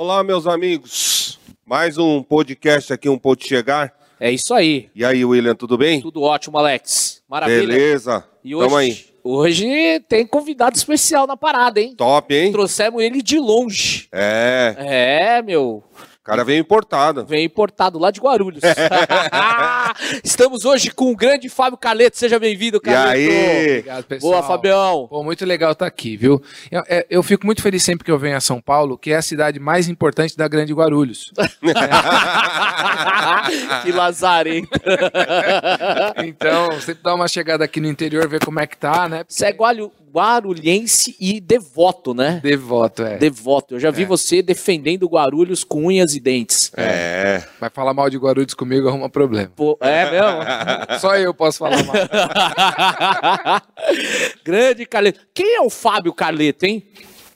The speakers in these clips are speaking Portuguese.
Olá, meus amigos. Mais um podcast aqui, um Pode Chegar. É isso aí. E aí, William, tudo bem? Tudo ótimo, Alex. Maravilha. Beleza. E Tamo aí. hoje, hoje tem convidado especial na parada, hein? Top, hein? Trouxemos ele de longe. É, É, meu. O cara veio importado. Vem importado lá de Guarulhos. Estamos hoje com o grande Fábio Carleto. Seja bem-vindo, E Carleto. aí? Obrigado, pessoal. Boa, Fabião. Pô, muito legal estar aqui, viu? Eu, é, eu fico muito feliz sempre que eu venho a São Paulo, que é a cidade mais importante da Grande Guarulhos. que lazarento. Então, sempre dá uma chegada aqui no interior, ver como é que tá, né? Você é guaru- guarulhense e devoto, né? Devoto, é. Devoto. Eu já vi você defendendo Guarulhos com unhas e dentes. É. Vai falar mal de Guarulhos comigo, arruma problema. Pô, é mesmo? Só eu posso falar mal. Grande Carleto. Quem é o Fábio Carleto, hein?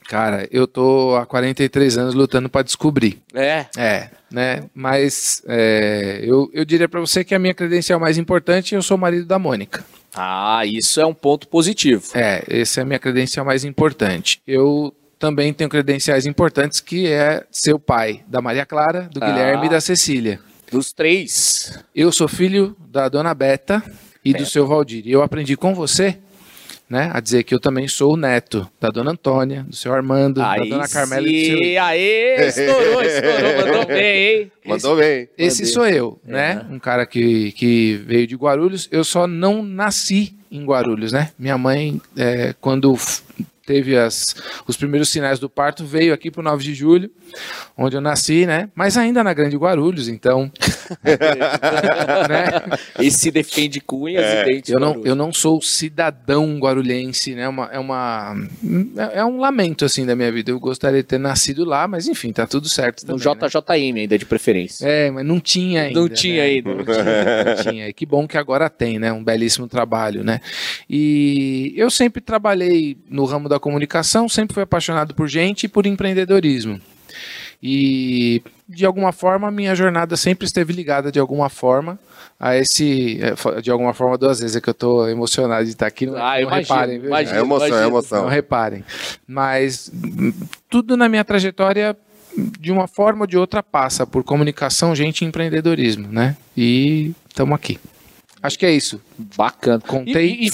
Cara, eu tô há 43 anos lutando pra descobrir. É. É, né? Mas é, eu, eu diria pra você que a minha credencial mais importante, eu sou marido da Mônica. Ah, isso é um ponto positivo. É, essa é a minha credencial mais importante. Eu também tenho credenciais importantes que é ser o pai da Maria Clara, do Ah. Guilherme e da Cecília. Dos três. Eu sou filho da dona Beta e do seu Valdir. E eu aprendi com você, né, a dizer que eu também sou o neto da dona Antônia, do seu Armando, da dona Carmela e do seu. Aê, estourou, estourou. Mandou bem, hein? Mandou bem. Esse Mandei. sou eu, né? Um cara que, que veio de Guarulhos. Eu só não nasci em Guarulhos, né? Minha mãe, é, quando teve as, os primeiros sinais do parto, veio aqui pro 9 de julho, onde eu nasci, né? Mas ainda na Grande Guarulhos, então. né? E se defende com unhas e dentes. Eu não, eu não sou cidadão guarulhense, né? Uma, é uma. É é um lamento, assim, da minha vida. Eu gostaria de ter nascido lá, mas enfim, tá tudo certo. No Também, né? JJM ainda, de preferência. É, mas não tinha ainda. Não tinha né? ainda. Não tinha, não tinha. E que bom que agora tem, né? Um belíssimo trabalho, né? E eu sempre trabalhei no ramo da comunicação, sempre fui apaixonado por gente e por empreendedorismo. E de alguma forma minha jornada sempre esteve ligada de alguma forma a esse, é, de alguma forma duas vezes é que eu tô emocionado de estar aqui, não, Ah, eu não imagino, reparem, viu? imagino. É emoção, é imagino. Não emoção. reparem. Mas tudo na minha trajetória, de uma forma ou de outra, passa por comunicação, gente e empreendedorismo, né? E estamos aqui. Acho que é isso. Bacana. Contei. E, e- e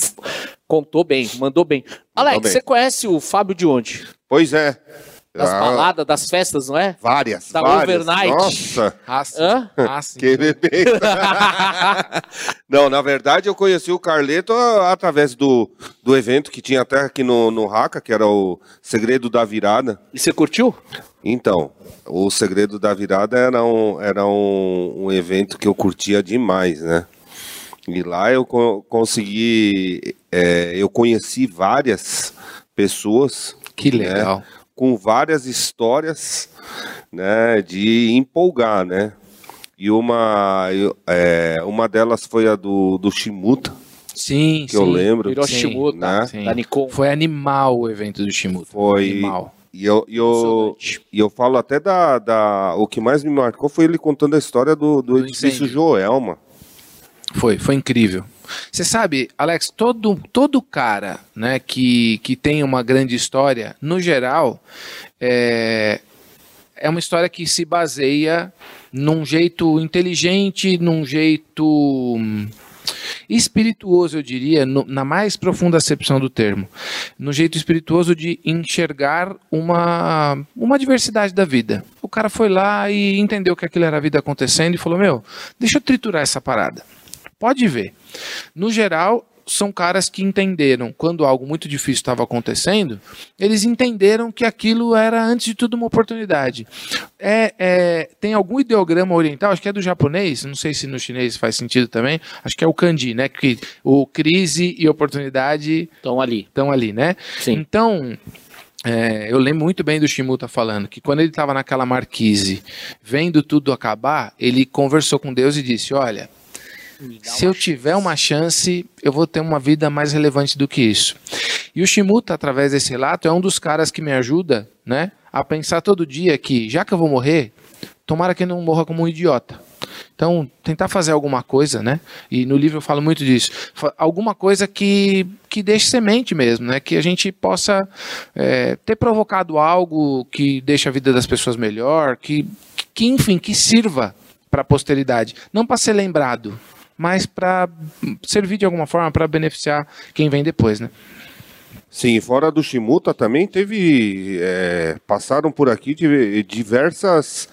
contou bem, mandou bem. Alex, bem. você conhece o Fábio de onde? Pois é. Das Ah, baladas, das festas, não é? Várias. Da várias. overnight. Nossa. Ah. Hã? Ah. Que bebê. Não, na verdade eu conheci o Carleto através do, do evento que tinha até aqui no, no Raca, que era o Segredo da Virada. E você curtiu? Então, o Segredo da Virada era um, era um, um evento que eu curtia demais, né? E lá eu co- consegui, é, eu conheci várias pessoas Que né, legal. com várias histórias, né, de empolgar, né? E uma, eu- é, uma delas foi a do, do Shimuta, Sim, que eu sim. lembro. Hiroshima, né? Sim. da Nikon. Foi animal o evento do Shimuta. Foi. Animal. E eu, e eu, e eu falo até da, da. O que mais me marcou foi ele contando a história do, do, Do edifício incêndio. Joelma. Foi, foi incrível. Você sabe, Alex, todo, todo cara né, que, que tem uma grande história, no geral, é, é uma história que se baseia num jeito inteligente, num jeito hum, espirituoso, eu diria, no- na mais profunda acepção do termo. No jeito espirituoso de enxergar uma, uma diversidade da vida. O cara foi lá e entendeu que aquilo era a vida acontecendo e falou: Meu, deixa eu triturar essa parada. Pode ver. No geral, são caras que entenderam quando algo muito difícil estava acontecendo, eles entenderam que aquilo era, antes de tudo, uma oportunidade. É, é, tem algum ideograma oriental, acho que é do japonês, não sei se no chinês faz sentido também, acho que é o kanji, né? Que o crise e oportunidade Estão ali. estão ali, né? Sim. Então, é, eu lembro muito bem do Shimuta falando que quando ele estava naquela marquise, vendo tudo acabar, ele conversou com Deus e disse: Olha, se eu tiver uma chance, eu vou ter uma vida mais relevante do que isso. E o Shimuta, através desse relato, é um dos caras que me ajuda né, a pensar todo dia que, já que eu vou morrer, tomara que eu não morra como um idiota. Então, tentar fazer alguma coisa, né? E no livro eu falo muito disso. Alguma coisa que, que deixe semente mesmo, né? Que a gente possa é, ter provocado algo que deixe a vida das pessoas melhor, que, que enfim, que sirva para a posteridade. Não para ser lembrado, mas para servir de alguma forma para beneficiar quem vem depois, né? Sim, fora do Shimuta também teve. é, passaram por aqui de- diversas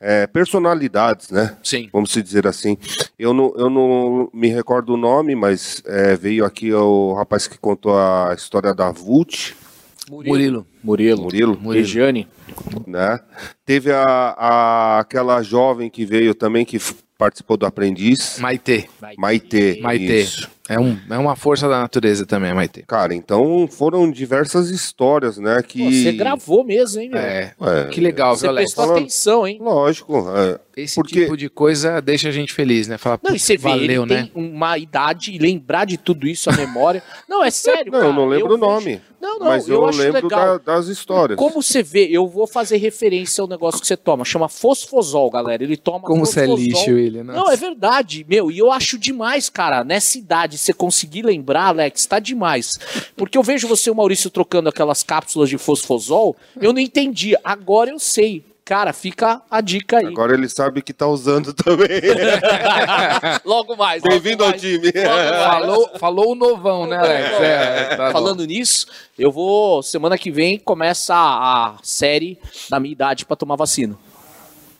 é, personalidades, né? Sim. Vamos se dizer assim. Eu não, eu não me recordo o nome, mas é, veio aqui o rapaz que contou a história da Vult, Murilo. Murilo. Murilo, Regiane. né? Teve a, a- aquela jovem que veio também, que participou do Aprendiz, Maitê. Maitê. Maitê. isso. É, um, é uma força da natureza também, Maitê. Cara, então foram diversas histórias, né? Que... Pô, Você gravou mesmo, hein, meu? É. É, Que legal, Você viu, Alex? prestou falando- atenção, hein? Lógico. é. Esse Porque- tipo de coisa deixa a gente feliz, né? Fala, Não, e você vê, valeu, ele né? tem uma idade e lembrar de tudo isso, a memória. Não, é sério, Não, cara. eu não lembro o vejo- nome. Não, não, mas eu, eu, acho lembro legal. da- das histórias. Como você vê, eu vou fazer referência ao negócio que você toma. Chama fosfosol, galera. Ele toma Como você é fosfosol. Lixo, William. Não, é verdade, meu. E eu acho demais, cara. Nessa idade, você conseguir lembrar, Alex, tá demais. Porque eu vejo você e o Maurício trocando aquelas cápsulas de fosfosol. Eu não entendi. Agora eu sei. Cara, fica a dica aí. Agora ele sabe que tá usando também. logo mais. Bem-vindo ao time. Falou, falou o novão, né, Alex? É, tá bom. Falando nisso, eu vou. Semana que vem começa a, a série da minha idade pra tomar vacina.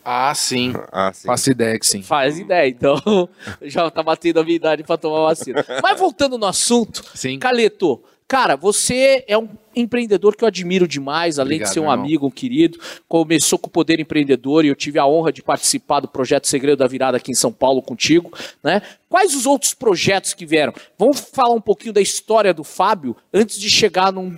Ah, sim. Ah, sim. Faço ideia que sim. Faz ideia, então já tá batendo a minha idade pra tomar vacina. Mas voltando no assunto, Sim. Caleto, cara, você é um empreendedor que eu admiro demais, além Obrigado, de ser um amigo, um querido. Começou com o Poder Empreendedor e eu tive a honra de participar do projeto Segredo da Virada aqui em São Paulo contigo, né? Quais os outros projetos que vieram? Vamos falar um pouquinho da história do Fábio antes de chegar num-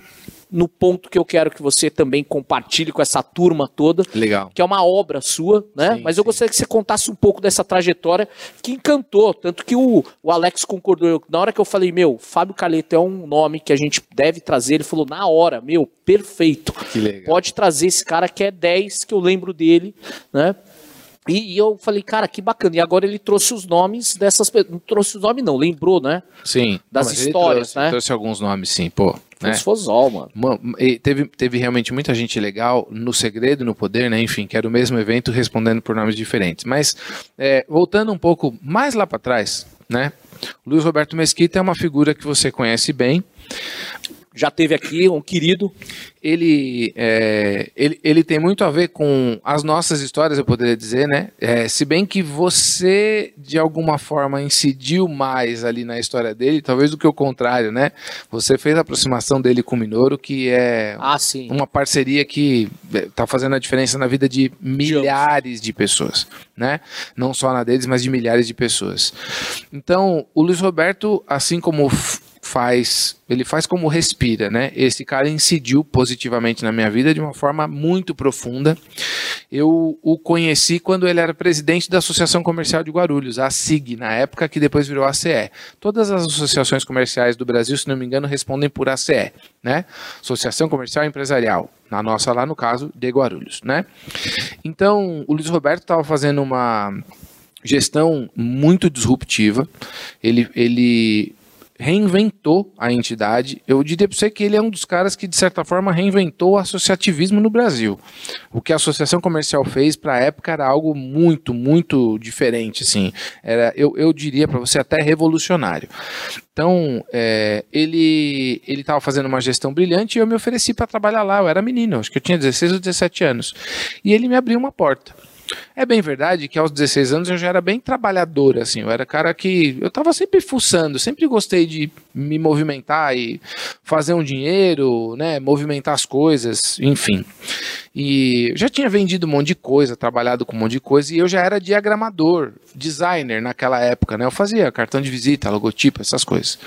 no ponto que eu quero que você também compartilhe com essa turma toda Legal. que é uma obra sua, né? Sim, Mas eu sim. gostaria que você contasse um pouco dessa trajetória que encantou, tanto que o, o Alex concordou. Na hora que eu falei, meu, Fábio Caleto é um nome que a gente deve trazer, ele falou, na hora, meu, perfeito. Pode trazer esse cara que é 10, que eu lembro dele, né? E, e eu falei, cara, que bacana. E agora ele trouxe os nomes dessas pessoas. Não trouxe os nomes, não, lembrou, né? Sim. Das mas histórias, trouxe, né? Trouxe alguns nomes, sim, pô. Né? Fosfosol, mano. E teve, teve realmente muita gente legal no Segredo, no Poder, né? Enfim, que era o mesmo evento respondendo por nomes diferentes. Mas, é, voltando um pouco mais lá para trás, né? Luiz Roberto Mesquita é uma figura que você conhece bem. Já teve aqui um querido. Ele, é, ele, ele tem muito a ver com as nossas histórias, eu poderia dizer, né? É, se bem que você, de alguma forma, incidiu mais ali na história dele, talvez do que o contrário, né? Você fez a aproximação dele com o Minoro, que é Ah, sim. uma parceria que está fazendo a diferença na vida de milhares de pessoas, né? Não só na deles, mas de milhares de pessoas. Então, o Luiz Roberto, assim como faz, ele faz como respira, né? Esse cara incidiu positivamente na minha vida de uma forma muito profunda. Eu o conheci quando ele era presidente da Associação Comercial de Guarulhos, a SIG, na época que depois virou ACE. Todas as associações comerciais do Brasil, se não me engano, respondem por ACE, né? Associação Comercial Empresarial. Na nossa lá, no caso, de Guarulhos, né? Então, o Luiz Roberto estava fazendo uma gestão muito disruptiva. Ele, ele reinventou a entidade. Eu diria para você que ele é um dos caras que, de certa forma, reinventou o associativismo no Brasil. O que a Associação Comercial fez para a época era algo muito, muito diferente. Assim. Era, eu, eu diria para você até revolucionário. Então, é, ele estava fazendo uma gestão brilhante e eu me ofereci para trabalhar lá. Eu era menino, acho que eu tinha 16 ou 17 anos. E ele me abriu uma porta. É bem verdade que aos 16 anos eu já era bem trabalhador, assim, eu era cara que eu estava sempre fuçando, sempre gostei de me movimentar e fazer um dinheiro, né, movimentar as coisas, enfim. E eu já tinha vendido um monte de coisa, trabalhado com um monte de coisa, e eu já era diagramador, designer naquela época, né? Eu fazia cartão de visita, logotipo, essas coisas.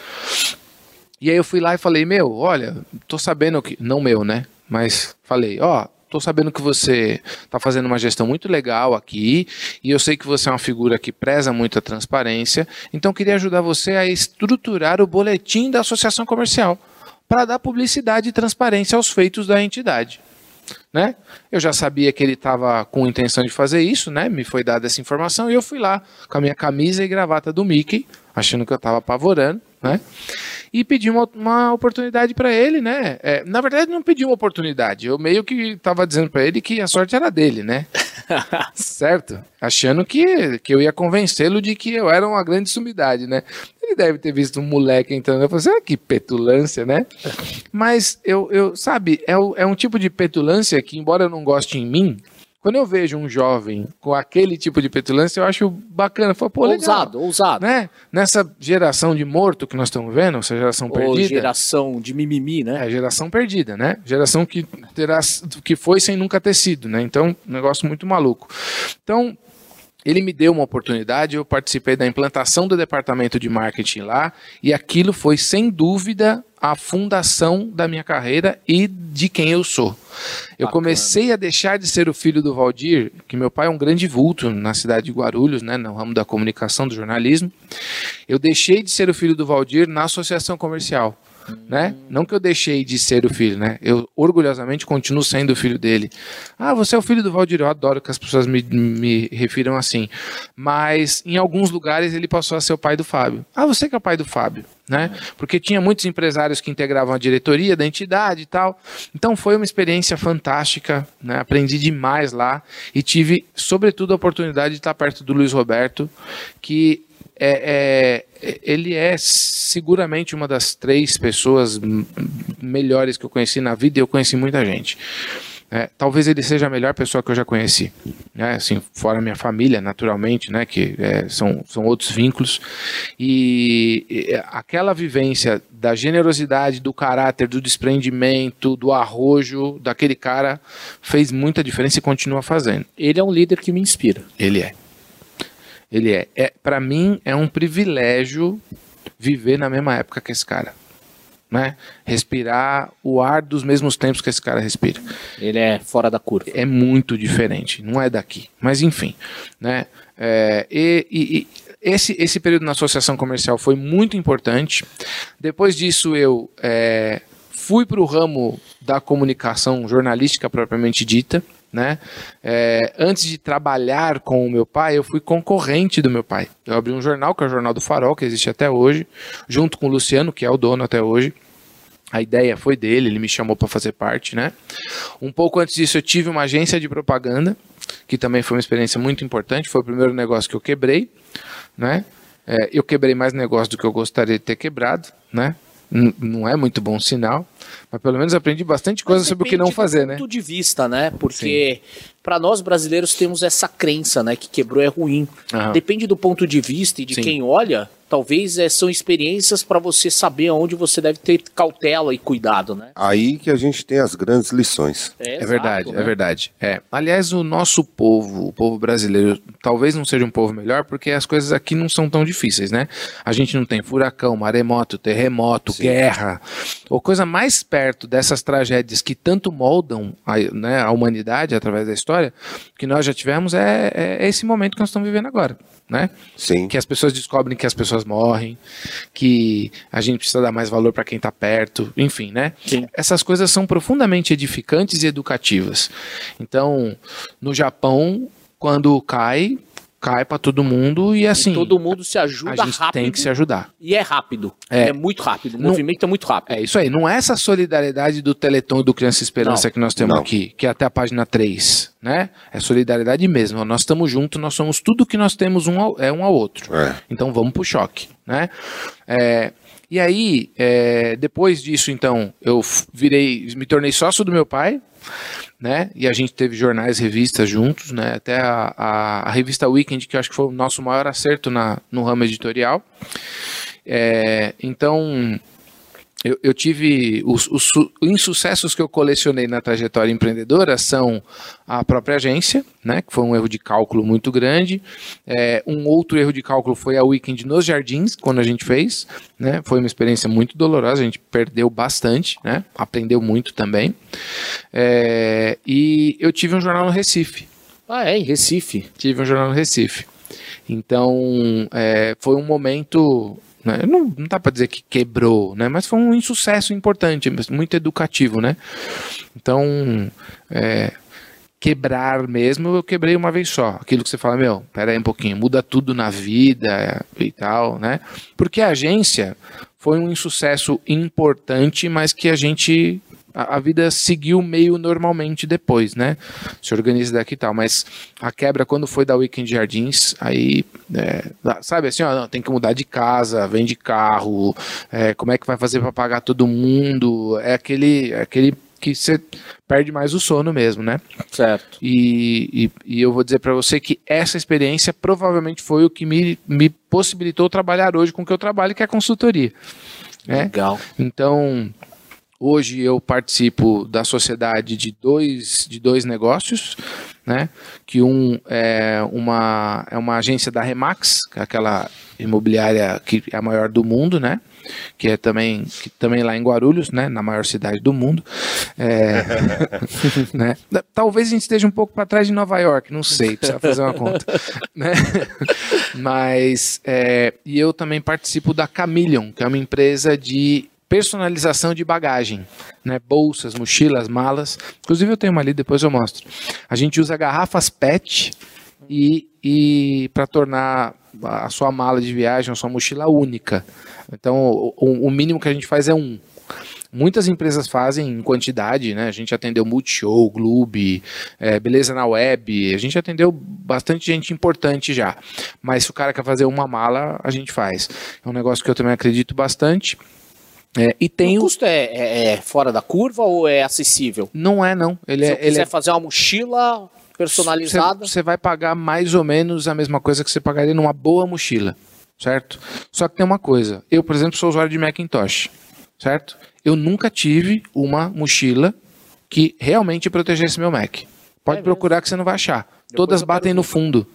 E aí eu fui lá e falei, meu, olha, tô sabendo que. Não meu, né? Mas falei, ó, tô sabendo que você tá fazendo uma gestão muito legal aqui, e eu sei que você é uma figura que preza muito a transparência, então queria ajudar você a estruturar o boletim da associação comercial para dar publicidade e transparência aos feitos da entidade. né? Eu já sabia que ele estava com intenção de fazer isso, né? Me foi dada essa informação e eu fui lá com a minha camisa e gravata do Mickey, achando que eu estava apavorando, né? E pedi uma, uma oportunidade para ele, né? É, na verdade, não pedi uma oportunidade. Eu meio que estava dizendo para ele que a sorte era dele, né? certo? Achando que, que eu ia convencê-lo de que eu era uma grande sumidade, né? Ele deve ter visto um moleque entrando. Eu falei assim, ah, que petulância, né? Mas eu, eu sabe, é, é um tipo de petulância que, embora eu não goste em mim, quando eu vejo um jovem com aquele tipo de petulância, eu acho bacana. Falo, Pô, ousado, legal. ousado. Né? Nessa geração de morto que nós estamos vendo, essa geração Ou perdida. geração de mimimi, né? É, geração perdida, né? Geração que, terá, que foi sem nunca ter sido, né? Então, um negócio muito maluco. Então, ele me deu uma oportunidade, eu participei da implantação do departamento de marketing lá, e aquilo foi, sem dúvida, a fundação da minha carreira e de quem eu sou. Eu Bacana. comecei a deixar de ser o filho do Valdir, que meu pai é um grande vulto na cidade de Guarulhos, né, no ramo da comunicação, do jornalismo. Eu deixei de ser o filho do Valdir na associação comercial. Né? Não que eu deixei de ser o filho, né? Eu orgulhosamente continuo sendo o filho dele. Ah, você é o filho do Valdir. Eu adoro que as pessoas me, me refiram assim. Mas em alguns lugares ele passou a ser o pai do Fábio. Ah, você que é o pai do Fábio, né? Porque tinha muitos empresários que integravam a diretoria da entidade e tal. Então foi uma experiência fantástica, né? Aprendi demais lá e tive, sobretudo, a oportunidade de estar perto do Luiz Roberto, que é, é, ele é seguramente uma das três pessoas melhores que eu conheci na vida e eu conheci muita gente. É, talvez ele seja a melhor pessoa que eu já conheci, né? Assim, fora minha família, naturalmente, né? Que é, são, são outros vínculos. E, e aquela vivência da generosidade, do caráter, do desprendimento, do arrojo daquele cara fez muita diferença e continua fazendo. Ele é um líder que me inspira. Ele é. Ele é. é para mim é um privilégio viver na mesma época que esse cara. Né? Respirar o ar dos mesmos tempos que esse cara respira. Ele é fora da curva. É muito diferente, não é daqui. Mas enfim, né? É, e, e, e esse, esse período na associação comercial foi muito importante. Depois disso, eu é, fui para o ramo da comunicação jornalística propriamente dita. Né? É, antes de trabalhar com o meu pai, eu fui concorrente do meu pai. Eu abri um jornal, que é o Jornal do Farol, que existe até hoje, junto com o Luciano, que é o dono até hoje. A ideia foi dele, ele me chamou para fazer parte, né? Um pouco antes disso, eu tive uma agência de propaganda, que também foi uma experiência muito importante. Foi o primeiro negócio que eu quebrei, né? É, eu quebrei mais negócio do que eu gostaria de ter quebrado, né? não é muito bom sinal, mas pelo menos aprendi bastante coisa sobre o que não fazer, né? ponto de vista, né? Porque para nós brasileiros temos essa crença, né, que quebrou é ruim. Aham. Depende do ponto de vista e de Sim. quem olha. Talvez é, são experiências para você saber onde você deve ter cautela e cuidado, né? Aí que a gente tem as grandes lições. É exato, verdade, né? é verdade. É. Aliás, o nosso povo, o povo brasileiro, talvez não seja um povo melhor, porque as coisas aqui não são tão difíceis, né? A gente não tem furacão, maremoto, terremoto, Sim. guerra. Ou coisa mais perto dessas tragédias que tanto moldam a, né, a humanidade através da história, que nós já tivemos, é, é esse momento que nós estamos vivendo agora, né? Sim. que as pessoas descobrem que as pessoas morrem, que a gente precisa dar mais valor para quem está perto, enfim, né? Sim. Essas coisas são profundamente edificantes e educativas. Então, no Japão, quando cai, cai para todo mundo e assim, E todo mundo se a ajuda gente rápido. tem que se ajudar. E é rápido. É. É, muito rápido. O Não- movimento é muito rápido. É isso aí, não é essa solidariedade do Teleton e do Criança Esperança Não, que nós temos não. aqui, que é até a página 3, né? É solidariedade mesmo. Nós estamos juntos, nós somos tudo que nós temos um ao, é um ao outro. É. Então vamos pro choque, né? É, e aí, é, depois disso, então, eu virei, me tornei sócio do meu pai, né? E a gente teve jornais, revistas juntos, né? Até a, a, a revista Weekend, que eu acho que foi o nosso maior acerto na, no ramo editorial. É, então, eu, eu tive os, os su- insucessos que eu colecionei na trajetória empreendedora são a própria agência, né, que foi um erro de cálculo muito grande. É, um outro erro de cálculo foi a Weekend nos Jardins, quando a gente fez. Né, foi uma experiência muito dolorosa, a gente perdeu bastante, né, aprendeu muito também. É, e eu tive um jornal no Recife. Ah, é, em Recife. Tive um jornal no Recife. Então, é, foi um momento. Né, não, não dá para dizer que quebrou, né, mas foi um insucesso importante, muito educativo, né? Então, é, quebrar mesmo, eu quebrei uma vez só. Aquilo que você fala, meu, pera aí um pouquinho, muda tudo na vida e tal, né? Porque a agência foi um insucesso importante, mas que a gente a, vida seguiu meio normalmente depois, né? Se organiza daqui e tal. Mas a quebra, quando foi da Weekend Jardins, aí, é, sabe assim, ó, não, tem que mudar de casa, vende carro, é, como é que vai fazer para pagar todo mundo? É aquele, é aquele que você perde mais o sono mesmo, né? Certo. E, e, e eu vou dizer para você que essa experiência provavelmente foi o que me, me possibilitou trabalhar hoje com o que eu trabalho, que é a consultoria. Né? Legal. Então, hoje eu participo da sociedade de dois, de dois negócios, né? Que um é uma, é uma agência da Remax, é aquela imobiliária que é a maior do mundo, né? que é também, que também lá em Guarulhos, né, na maior cidade do mundo. É, né, talvez a gente esteja um pouco para trás de Nova York, não sei, precisa fazer uma conta. né? Mas, é, e eu também participo da Camillion, que é uma empresa de personalização de bagagem, né? Bolsas, mochilas, malas. Inclusive eu tenho uma ali, depois eu mostro. A gente usa garrafas PET e, e para tornar a sua mala de viagem, a sua mochila única. Então, o, o mínimo que a gente faz é um. Muitas empresas fazem em quantidade, né? A gente atendeu Multishow, Gloob, é, Beleza na Web, a gente atendeu bastante gente importante já. Mas se o cara quer fazer uma mala, a gente faz. É um negócio que eu também acredito bastante. É, e tem o custo é, é, é, fora da curva ou é acessível? Não é, não. Ele se é, eu quiser ele é... fazer uma mochila personalizada. Você vai pagar mais ou menos a mesma coisa que você pagaria numa boa mochila, certo? Só que tem uma coisa. Eu, por exemplo, sou usuário de Macintosh, certo? Eu nunca tive uma mochila que realmente protegesse meu Mac. Pode é procurar que você não vai achar. Depois Todas batem no fundo.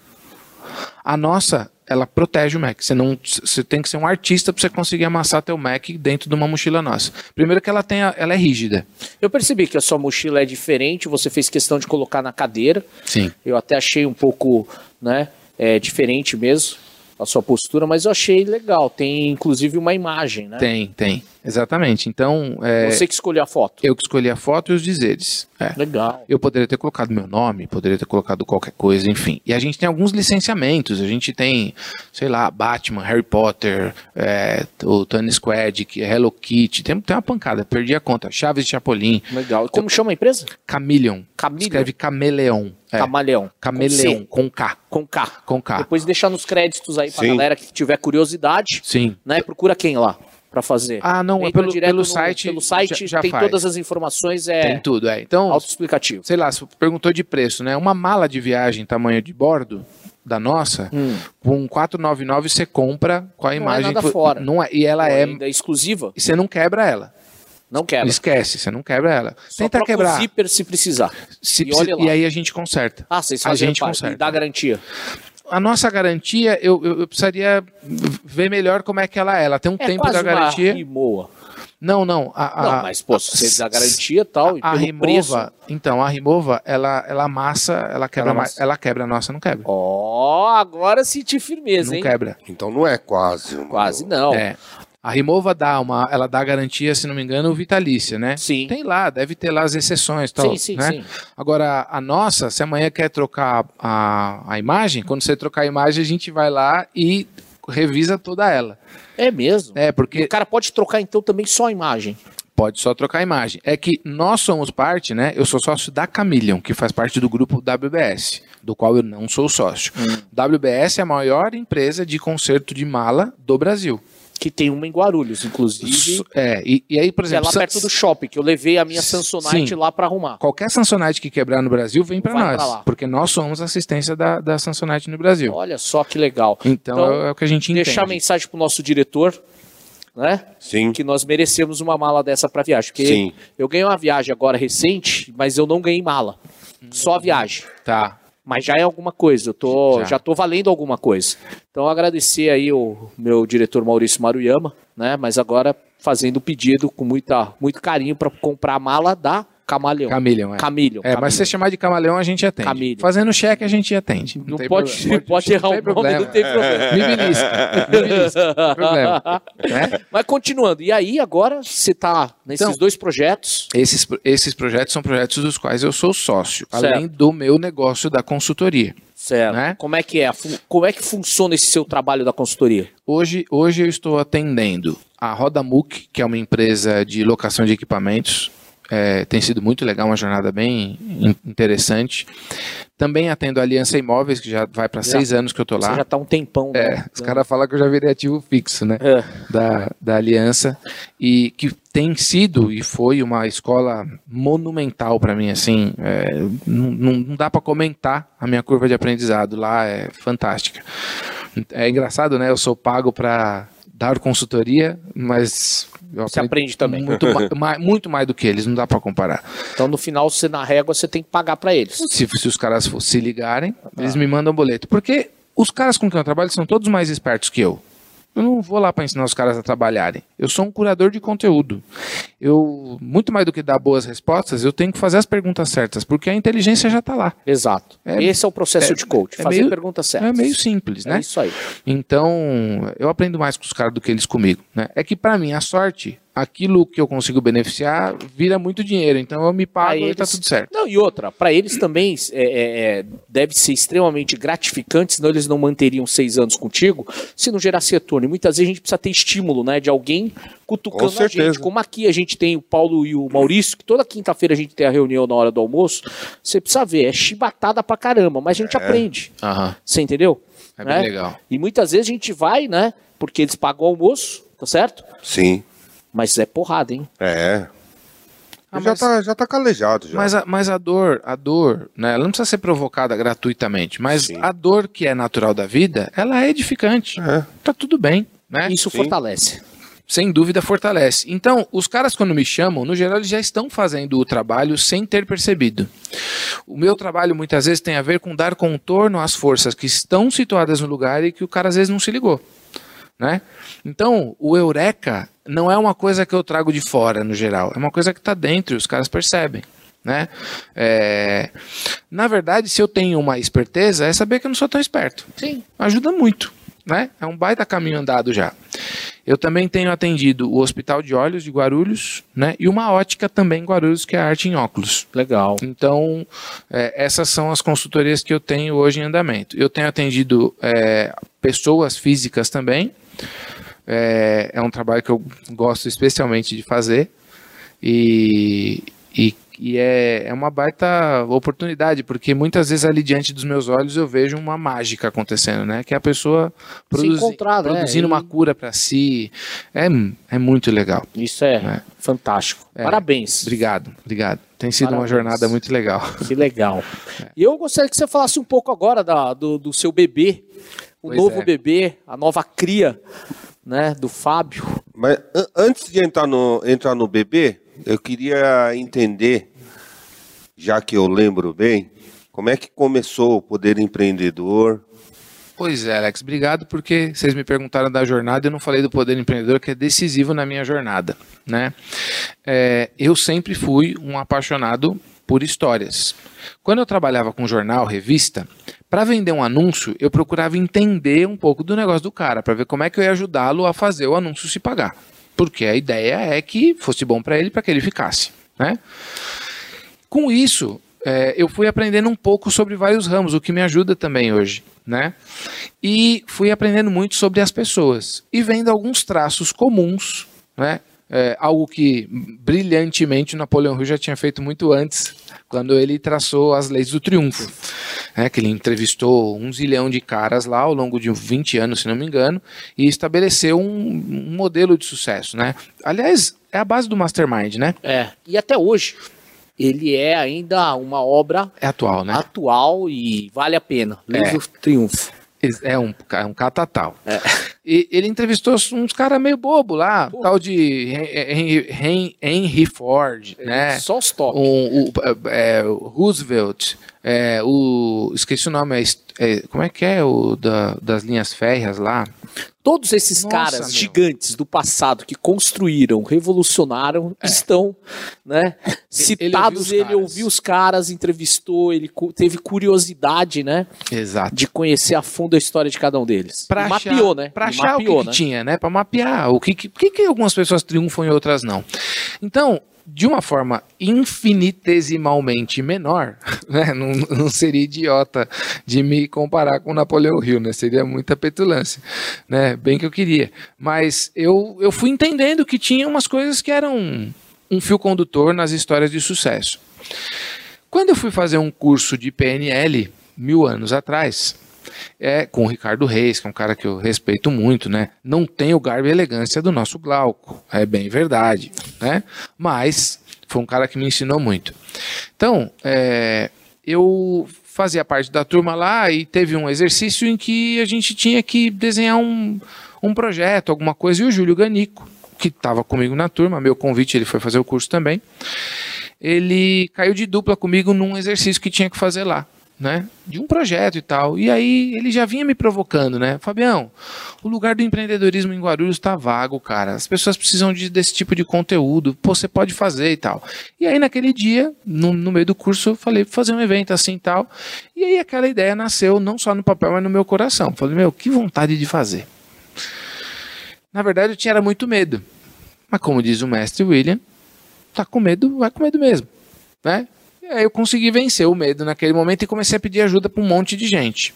A nossa ela protege o Mac. Você não, você tem que ser um artista para você conseguir amassar teu Mac dentro de uma mochila nossa. Primeiro que ela tem, ela é rígida. Eu percebi que a sua mochila é diferente. Você fez questão de colocar na cadeira. Sim. Eu até achei um pouco, né, é, diferente mesmo a sua postura, mas eu achei legal. Tem inclusive uma imagem, né? Tem, tem. Exatamente. Então. É, Você que escolheu a foto. Eu que escolhi a foto e os dizeres. É. Legal. Eu poderia ter colocado meu nome, poderia ter colocado qualquer coisa, enfim. E a gente tem alguns licenciamentos. A gente tem, sei lá, Batman, Harry Potter, é, o Tony Squad, Hello Kitty. Tem, tem uma pancada, perdi a conta. Chaves de Chapolin. Legal. Como chama a empresa? Camillion. Camillion. Escreve Cameleon. É. Camaleão. Cameleão, com, com, K. Com K. Com K. Depois deixar nos créditos aí pra Sim. galera que tiver curiosidade. Sim. Né? Procura quem lá para fazer? Ah, não, é pelo, direto pelo no- site. Pelo site já, já tem faz. todas as informações, é Tem tudo, é. Então, autoexplicativo. sei lá, você perguntou de preço, né? Uma mala de viagem tamanho de bordo da nossa, Hum. com 499 você compra com a Não é imagem nada por- fora. não é, e ela é é exclusiva? e você não quebra ela. Não quebra. Esquece, você não quebra ela. Só Tenta quebrar. zíper se precisar. Se e e aí a gente conserta. Ah, vocês a gente conserta. e dá garantia. A nossa garantia, eu, eu, eu precisaria ver melhor como é que ela é. Ela tem um É tempo quase da garantia. uma. Não, não. A, a, Não, mas pô, se você dá garantia tal, e a pelo preço... Rimova, então, a Rimova, ela, ela amassa, ela quebra Ela amassa. Ela quebra, a nossa não quebra. Ó, agora senti firmeza, não hein? quebra. Então não é quase. uma- Quase não. É. A Rimova dá uma, ela dá garantia, se não me engano, vitalícia, né? Sim. Tem lá, deve ter lá as exceções, tal, Sim, sim, né? sim. Agora a nossa, se amanhã quer trocar a, a imagem, quando você trocar a imagem, a gente vai lá e revisa toda ela. É mesmo. É, E porque o cara pode trocar então também só a imagem. pode só trocar a imagem. É que nós somos parte, né? Eu sou sócio da Camillion, que faz parte do grupo WBS, do qual eu não sou sócio. Hum. WBS é a maior empresa de conserto de mala do Brasil. Que tem uma em Guarulhos, inclusive. É, e, e aí, por Que é exemplo, lá San- perto do shopping, que eu levei a minha Samsonite Sim. lá pra arrumar. qualquer Samsonite que quebrar no Brasil vem para nós, pra lá. porque nós somos assistência da, da Samsonite no Brasil. Olha só que legal. Então, Então, é o que a gente entende. Deixar a mensagem pro nosso diretor, né? Sim. Que nós merecemos uma mala dessa pra viagem. Porque Sim. eu ganhei uma viagem agora recente, mas eu não ganhei mala. Só a viagem. Tá. Mas já é alguma coisa, eu tô, Já. já. tô valendo alguma coisa. Então agradecer aí o meu diretor Maurício Maruyama, né? Mas agora fazendo o pedido com muita, muito carinho para comprar a mala da camaleão. Camillion, é. Camillion. É, mas se você chamar de camaleão, a gente atende. Camillion. Fazendo cheque, a gente atende. Não tem pode, problema. pode, não errar o nome, problema. não tem problema. Me belisca. Me belisca. Não problema. Né? Mas continuando, e aí agora você tá nesses Então- dois projetos. Esses, esses projetos são projetos dos quais eu sou sócio, Certo. além do meu negócio da consultoria. Certo. Né? Como é que é? Como é que funciona esse seu trabalho da consultoria? Hoje, hoje eu estou atendendo a Roda que é uma empresa de locação de equipamentos. É, tem sido muito legal, uma jornada bem in- interessante. Também atendo a Aliança Imóveis, que já vai para seis anos que eu estou Você lá. já tá um tempão, É, né? os caras falam que eu já virei ativo fixo, né? É. da, da Aliança e que tem sido e foi uma escola monumental para mim, assim, é, não, não não dá para comentar a minha curva de aprendizado lá, é fantástica. É engraçado, né? Eu sou pago para dar consultoria, mas eu Você aprende também. muito, ma- ma- muito mais do que eles, não dá para comparar. Então no final, você na régua, você tem que pagar pra eles. Se, se os caras se ligarem, eles me mandam boleto. Porque os caras com quem eu trabalho são todos mais espertos que eu. Eu não vou lá para ensinar os caras a trabalharem. Eu sou um curador de conteúdo. Eu, muito mais do que dar boas respostas, eu tenho que fazer as perguntas certas, porque a inteligência já está lá. Exato. É- Esse é o processo é- de coach. é fazer meio- perguntas certas. É meio simples, É né? isso aí. Então, eu aprendo mais com os caras do que eles comigo. Né? É que, para mim, a sorte, aquilo que eu consigo beneficiar, vira muito dinheiro. Então, eu me pago Pra e tá eles- tudo certo. Não, e outra, pra eles também é, é, é, deve ser extremamente gratificante, senão eles não manteriam seis anos contigo, se não gerasse retorno. E muitas vezes a gente precisa ter estímulo, né? De alguém cutucando Com a gente. certeza. Como aqui a gente tem o Paulo e o Maurício, que toda quinta-feira a gente tem a reunião na hora do almoço, você precisa ver, é chibatada pra caramba, mas a gente aprende. Aham. Você entendeu? É Né? bem legal. E muitas vezes a gente vai, né? Porque eles pagam o almoço, tá certo? Sim. Mas é porrada, hein? É. Ah, já, mas- tá, já tá calejado já. Mas a, mas a dor, a dor, né, ela não precisa ser provocada gratuitamente, mas Sim. a dor que é natural da vida, ela é edificante. É. Tá tudo bem, né? Isso Sim. fortalece. Sem dúvida fortalece. Então, os caras quando me chamam, no geral eles já estão fazendo o trabalho sem ter percebido. O meu trabalho muitas vezes tem a ver com dar contorno às forças que estão situadas no lugar e que o cara às vezes não se ligou. Né? Então, o eureka não é uma coisa que eu trago de fora, no geral. É uma coisa que está dentro e os caras percebem. Né? É, Na verdade, se eu tenho uma esperteza, é saber que eu não sou tão esperto. Sim. Ajuda muito. Né? É um baita caminho andado já. Eu também tenho atendido o Hospital de Olhos de Guarulhos né? e uma ótica também em Guarulhos, que é a Arte em Óculos. Legal. Então, é, essas são as consultorias que eu tenho hoje em andamento. Eu tenho atendido é, pessoas físicas também. É, é um trabalho que eu gosto especialmente de fazer. E, e, e é, é uma baita oportunidade, porque muitas vezes ali diante dos meus olhos eu vejo uma mágica acontecendo, né? Que é a pessoa produzi- né? produzindo E- uma cura para si. É, é muito legal. Isso é, É. fantástico. É. Pariabéns. Obrigado, obrigado. Tem sido uma Parabéns. jornada muito legal. Que legal. E eu gostaria que você falasse um pouco agora da- do, do seu bebê, o Pois novo é. bebê, a nova cria, né, do Fábio. Mas an- antes de entrar no, entrar no bebê, eu queria entender, já que eu lembro bem, como é que começou o poder empreendedor. Pois é, Alex, obrigado porque vocês me perguntaram da jornada e eu não falei do poder empreendedor que é decisivo na minha jornada, né? É, eu sempre fui um apaixonado por histórias. Quando eu trabalhava com jornal, revista, para vender um anúncio, eu procurava entender um pouco do negócio do cara, para ver como é que eu ia ajudá-lo a fazer o anúncio se pagar. Porque a ideia é que fosse bom para ele, para que ele ficasse, né? Com isso, é, eu fui aprendendo um pouco sobre vários ramos, o que me ajuda também hoje, né? E fui aprendendo muito sobre as pessoas e vendo alguns traços comuns, né? É, algo que brilhantemente Napoleão Hill já tinha feito muito antes, quando ele traçou as leis do triunfo. né, que ele entrevistou um zilhão de caras lá ao longo de 20 anos, se não me engano, e estabeleceu um, um modelo de sucesso. Né? Aliás, é a base do Mastermind, né? É. E até hoje, ele é ainda uma obra É atual, né? atual e vale a pena. Leis É. do Triunfo. É um, é um catatal. E ele entrevistou uns caras meio bobo lá, Pô. tal de Henry, Ford, né? Só os top. Um, o, é, o Roosevelt, é, o. Esqueci o nome, é, é, como é que é o da, das linhas férreas lá? Todos esses Nossa, caras meu. gigantes do passado que construíram, revolucionaram, estão, né, citados. É. ouviu Ele ouviu os caras, entrevistou, ele teve curiosidade, né, Exato. de conhecer a fundo a história de cada um deles. Pra E achar, mapeou, né? Pra achar mapeou, o que, né? que tinha, né? Pra mapear o que, que, que algumas pessoas triunfam e outras não. Então, de uma forma infinitesimalmente menor, né? Não, não seria idiota de me comparar com Napoleão Hill, né? Seria muita petulância, né? Bem que eu queria. Mas eu, eu fui entendendo que tinha umas coisas que eram um fio condutor nas histórias de sucesso. Quando eu fui fazer um curso de PNL, mil anos atrás, é com o Ricardo Reis, que é um cara que eu respeito muito, né? Não tem o garbo e elegância do nosso Glauco, é bem verdade, né? Mas foi um cara que me ensinou muito. Então, é, eu fazia parte da turma lá e teve um exercício em que a gente tinha que desenhar um, um projeto, alguma coisa, e o Júlio Ganico, que estava comigo na turma, meu convite, ele foi fazer o curso também, ele caiu de dupla comigo num exercício que tinha que fazer lá, né? De um projeto e tal. E aí ele já vinha me provocando, né? Fabião, o lugar do empreendedorismo em Guarulhos está vago, cara. As pessoas precisam de- desse tipo de conteúdo. Pô, você pode fazer e tal. E aí naquele dia, no, no meio do curso, eu falei, fazer um evento assim e tal. E aí aquela ideia nasceu não só no papel, mas no meu coração. Falei, meu, que vontade de fazer. Na verdade, eu tinha era muito medo. Mas como diz o mestre William, tá com medo, vai com medo mesmo, né? Aí eu consegui vencer o medo naquele momento e comecei a pedir ajuda para um monte de gente.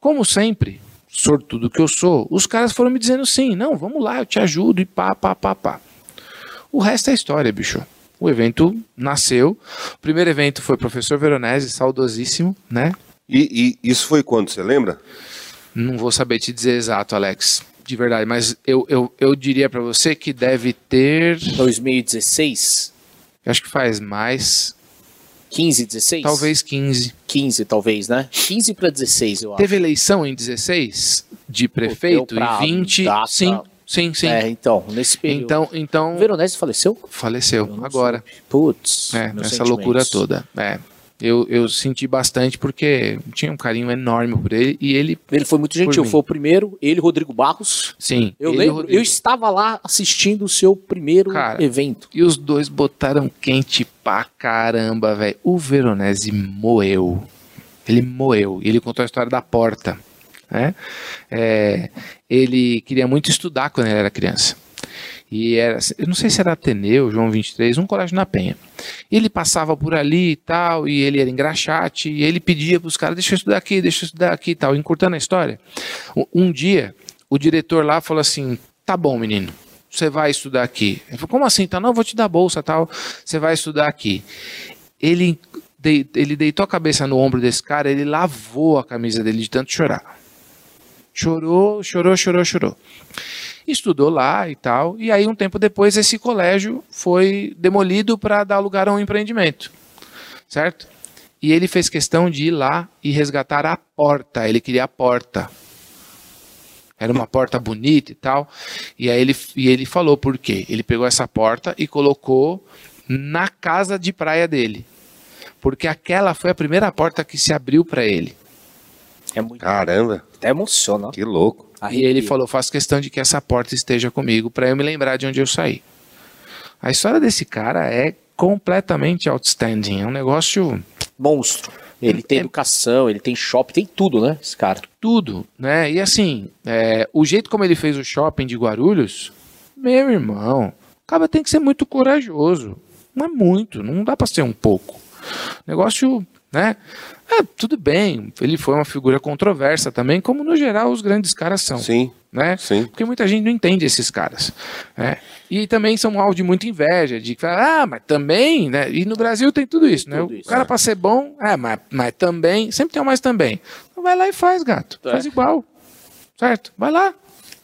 Como sempre, sortudo que eu sou, os caras foram me dizendo sim, não, vamos lá, eu te ajudo e pá, pá, pá, pá. O resto é história, bicho. O evento nasceu. O primeiro evento foi professor Veronese, saudosíssimo, né? E, e isso foi quando, você lembra? Não vou saber te dizer exato, Alex, de verdade, mas eu, eu, eu diria para você que deve ter. 2016? eu Acho que faz mais. 15, 16? Talvez 15. 15, talvez, né? 15 para 16, eu acho. Teve eleição em 16 de prefeito e 20. dar Sim, sim, sim. É, então, nesse período. então, então O Veronese faleceu? Eu faleceu agora. Putz. É, meus essa loucura toda. É. Eu, eu senti bastante porque tinha um carinho enorme por ele e ele, Ele foi muito gentil, foi o primeiro, ele, Rodrigo Barros. sim. Eu lembro, Rodrigo. eu estava lá assistindo o seu primeiro Cara, evento. E os dois botaram quente pra caramba, velho. O Veronese moeu. Ele moeu. E ele contou a história da porta. Né? É, ele queria muito estudar quando ele era criança. E era, eu não sei se era Ateneu, João 23, um colégio na Penha. Ele passava por ali e tal, e ele era engraxate, e ele pedia para os caras: deixa eu estudar aqui, deixa eu estudar aqui e tal. Encurtando a história, um- dia, o diretor lá falou assim: tá bom, menino, você vai estudar aqui. Ele falou, como assim? Tá, não, vou te dar bolsa tal. Você vai estudar aqui. Ele, dei- ele deitou a cabeça no ombro desse cara, ele lavou a camisa dele de tanto chorar. Chorou, chorou, chorou, chorou. Estudou lá e tal. E aí, um tempo depois, esse colégio foi demolido para dar lugar a um empreendimento. Certo? E ele fez questão de ir lá e resgatar a porta. Ele queria a porta. Era uma porta bonita e tal. E aí ele, e ele falou por quê. Ele pegou essa porta e colocou na casa de praia dele. Porque aquela foi a primeira porta que se abriu para ele. É muito. Caramba, Até emociona. que louco. E ele falou: faço questão de que essa porta esteja comigo para eu me lembrar de onde eu saí. A história desse cara é completamente outstanding. É um negócio Monstro. Ele tem É- educação, ele tem shopping, tem tudo, né? Esse cara. tudo, né? E assim, é, o jeito como ele fez o shopping de Guarulhos, meu irmão, o cara tem que ser muito corajoso. Não é muito, não dá para ser um pouco. Negócio, né? É, tudo bem, ele foi uma figura controversa também, como no geral os grandes caras são, Sim, né? sim. Porque muita gente não entende esses caras. Né? E também são alvo de muita inveja, de falar, ah, mas também, né? E no Brasil tem tudo isso, né? Tudo o isso, cara é. para ser bom, é, mas, mas também, sempre tem um mais também. Então vai lá e faz, gato. É. Faz igual. Certo? Vai lá.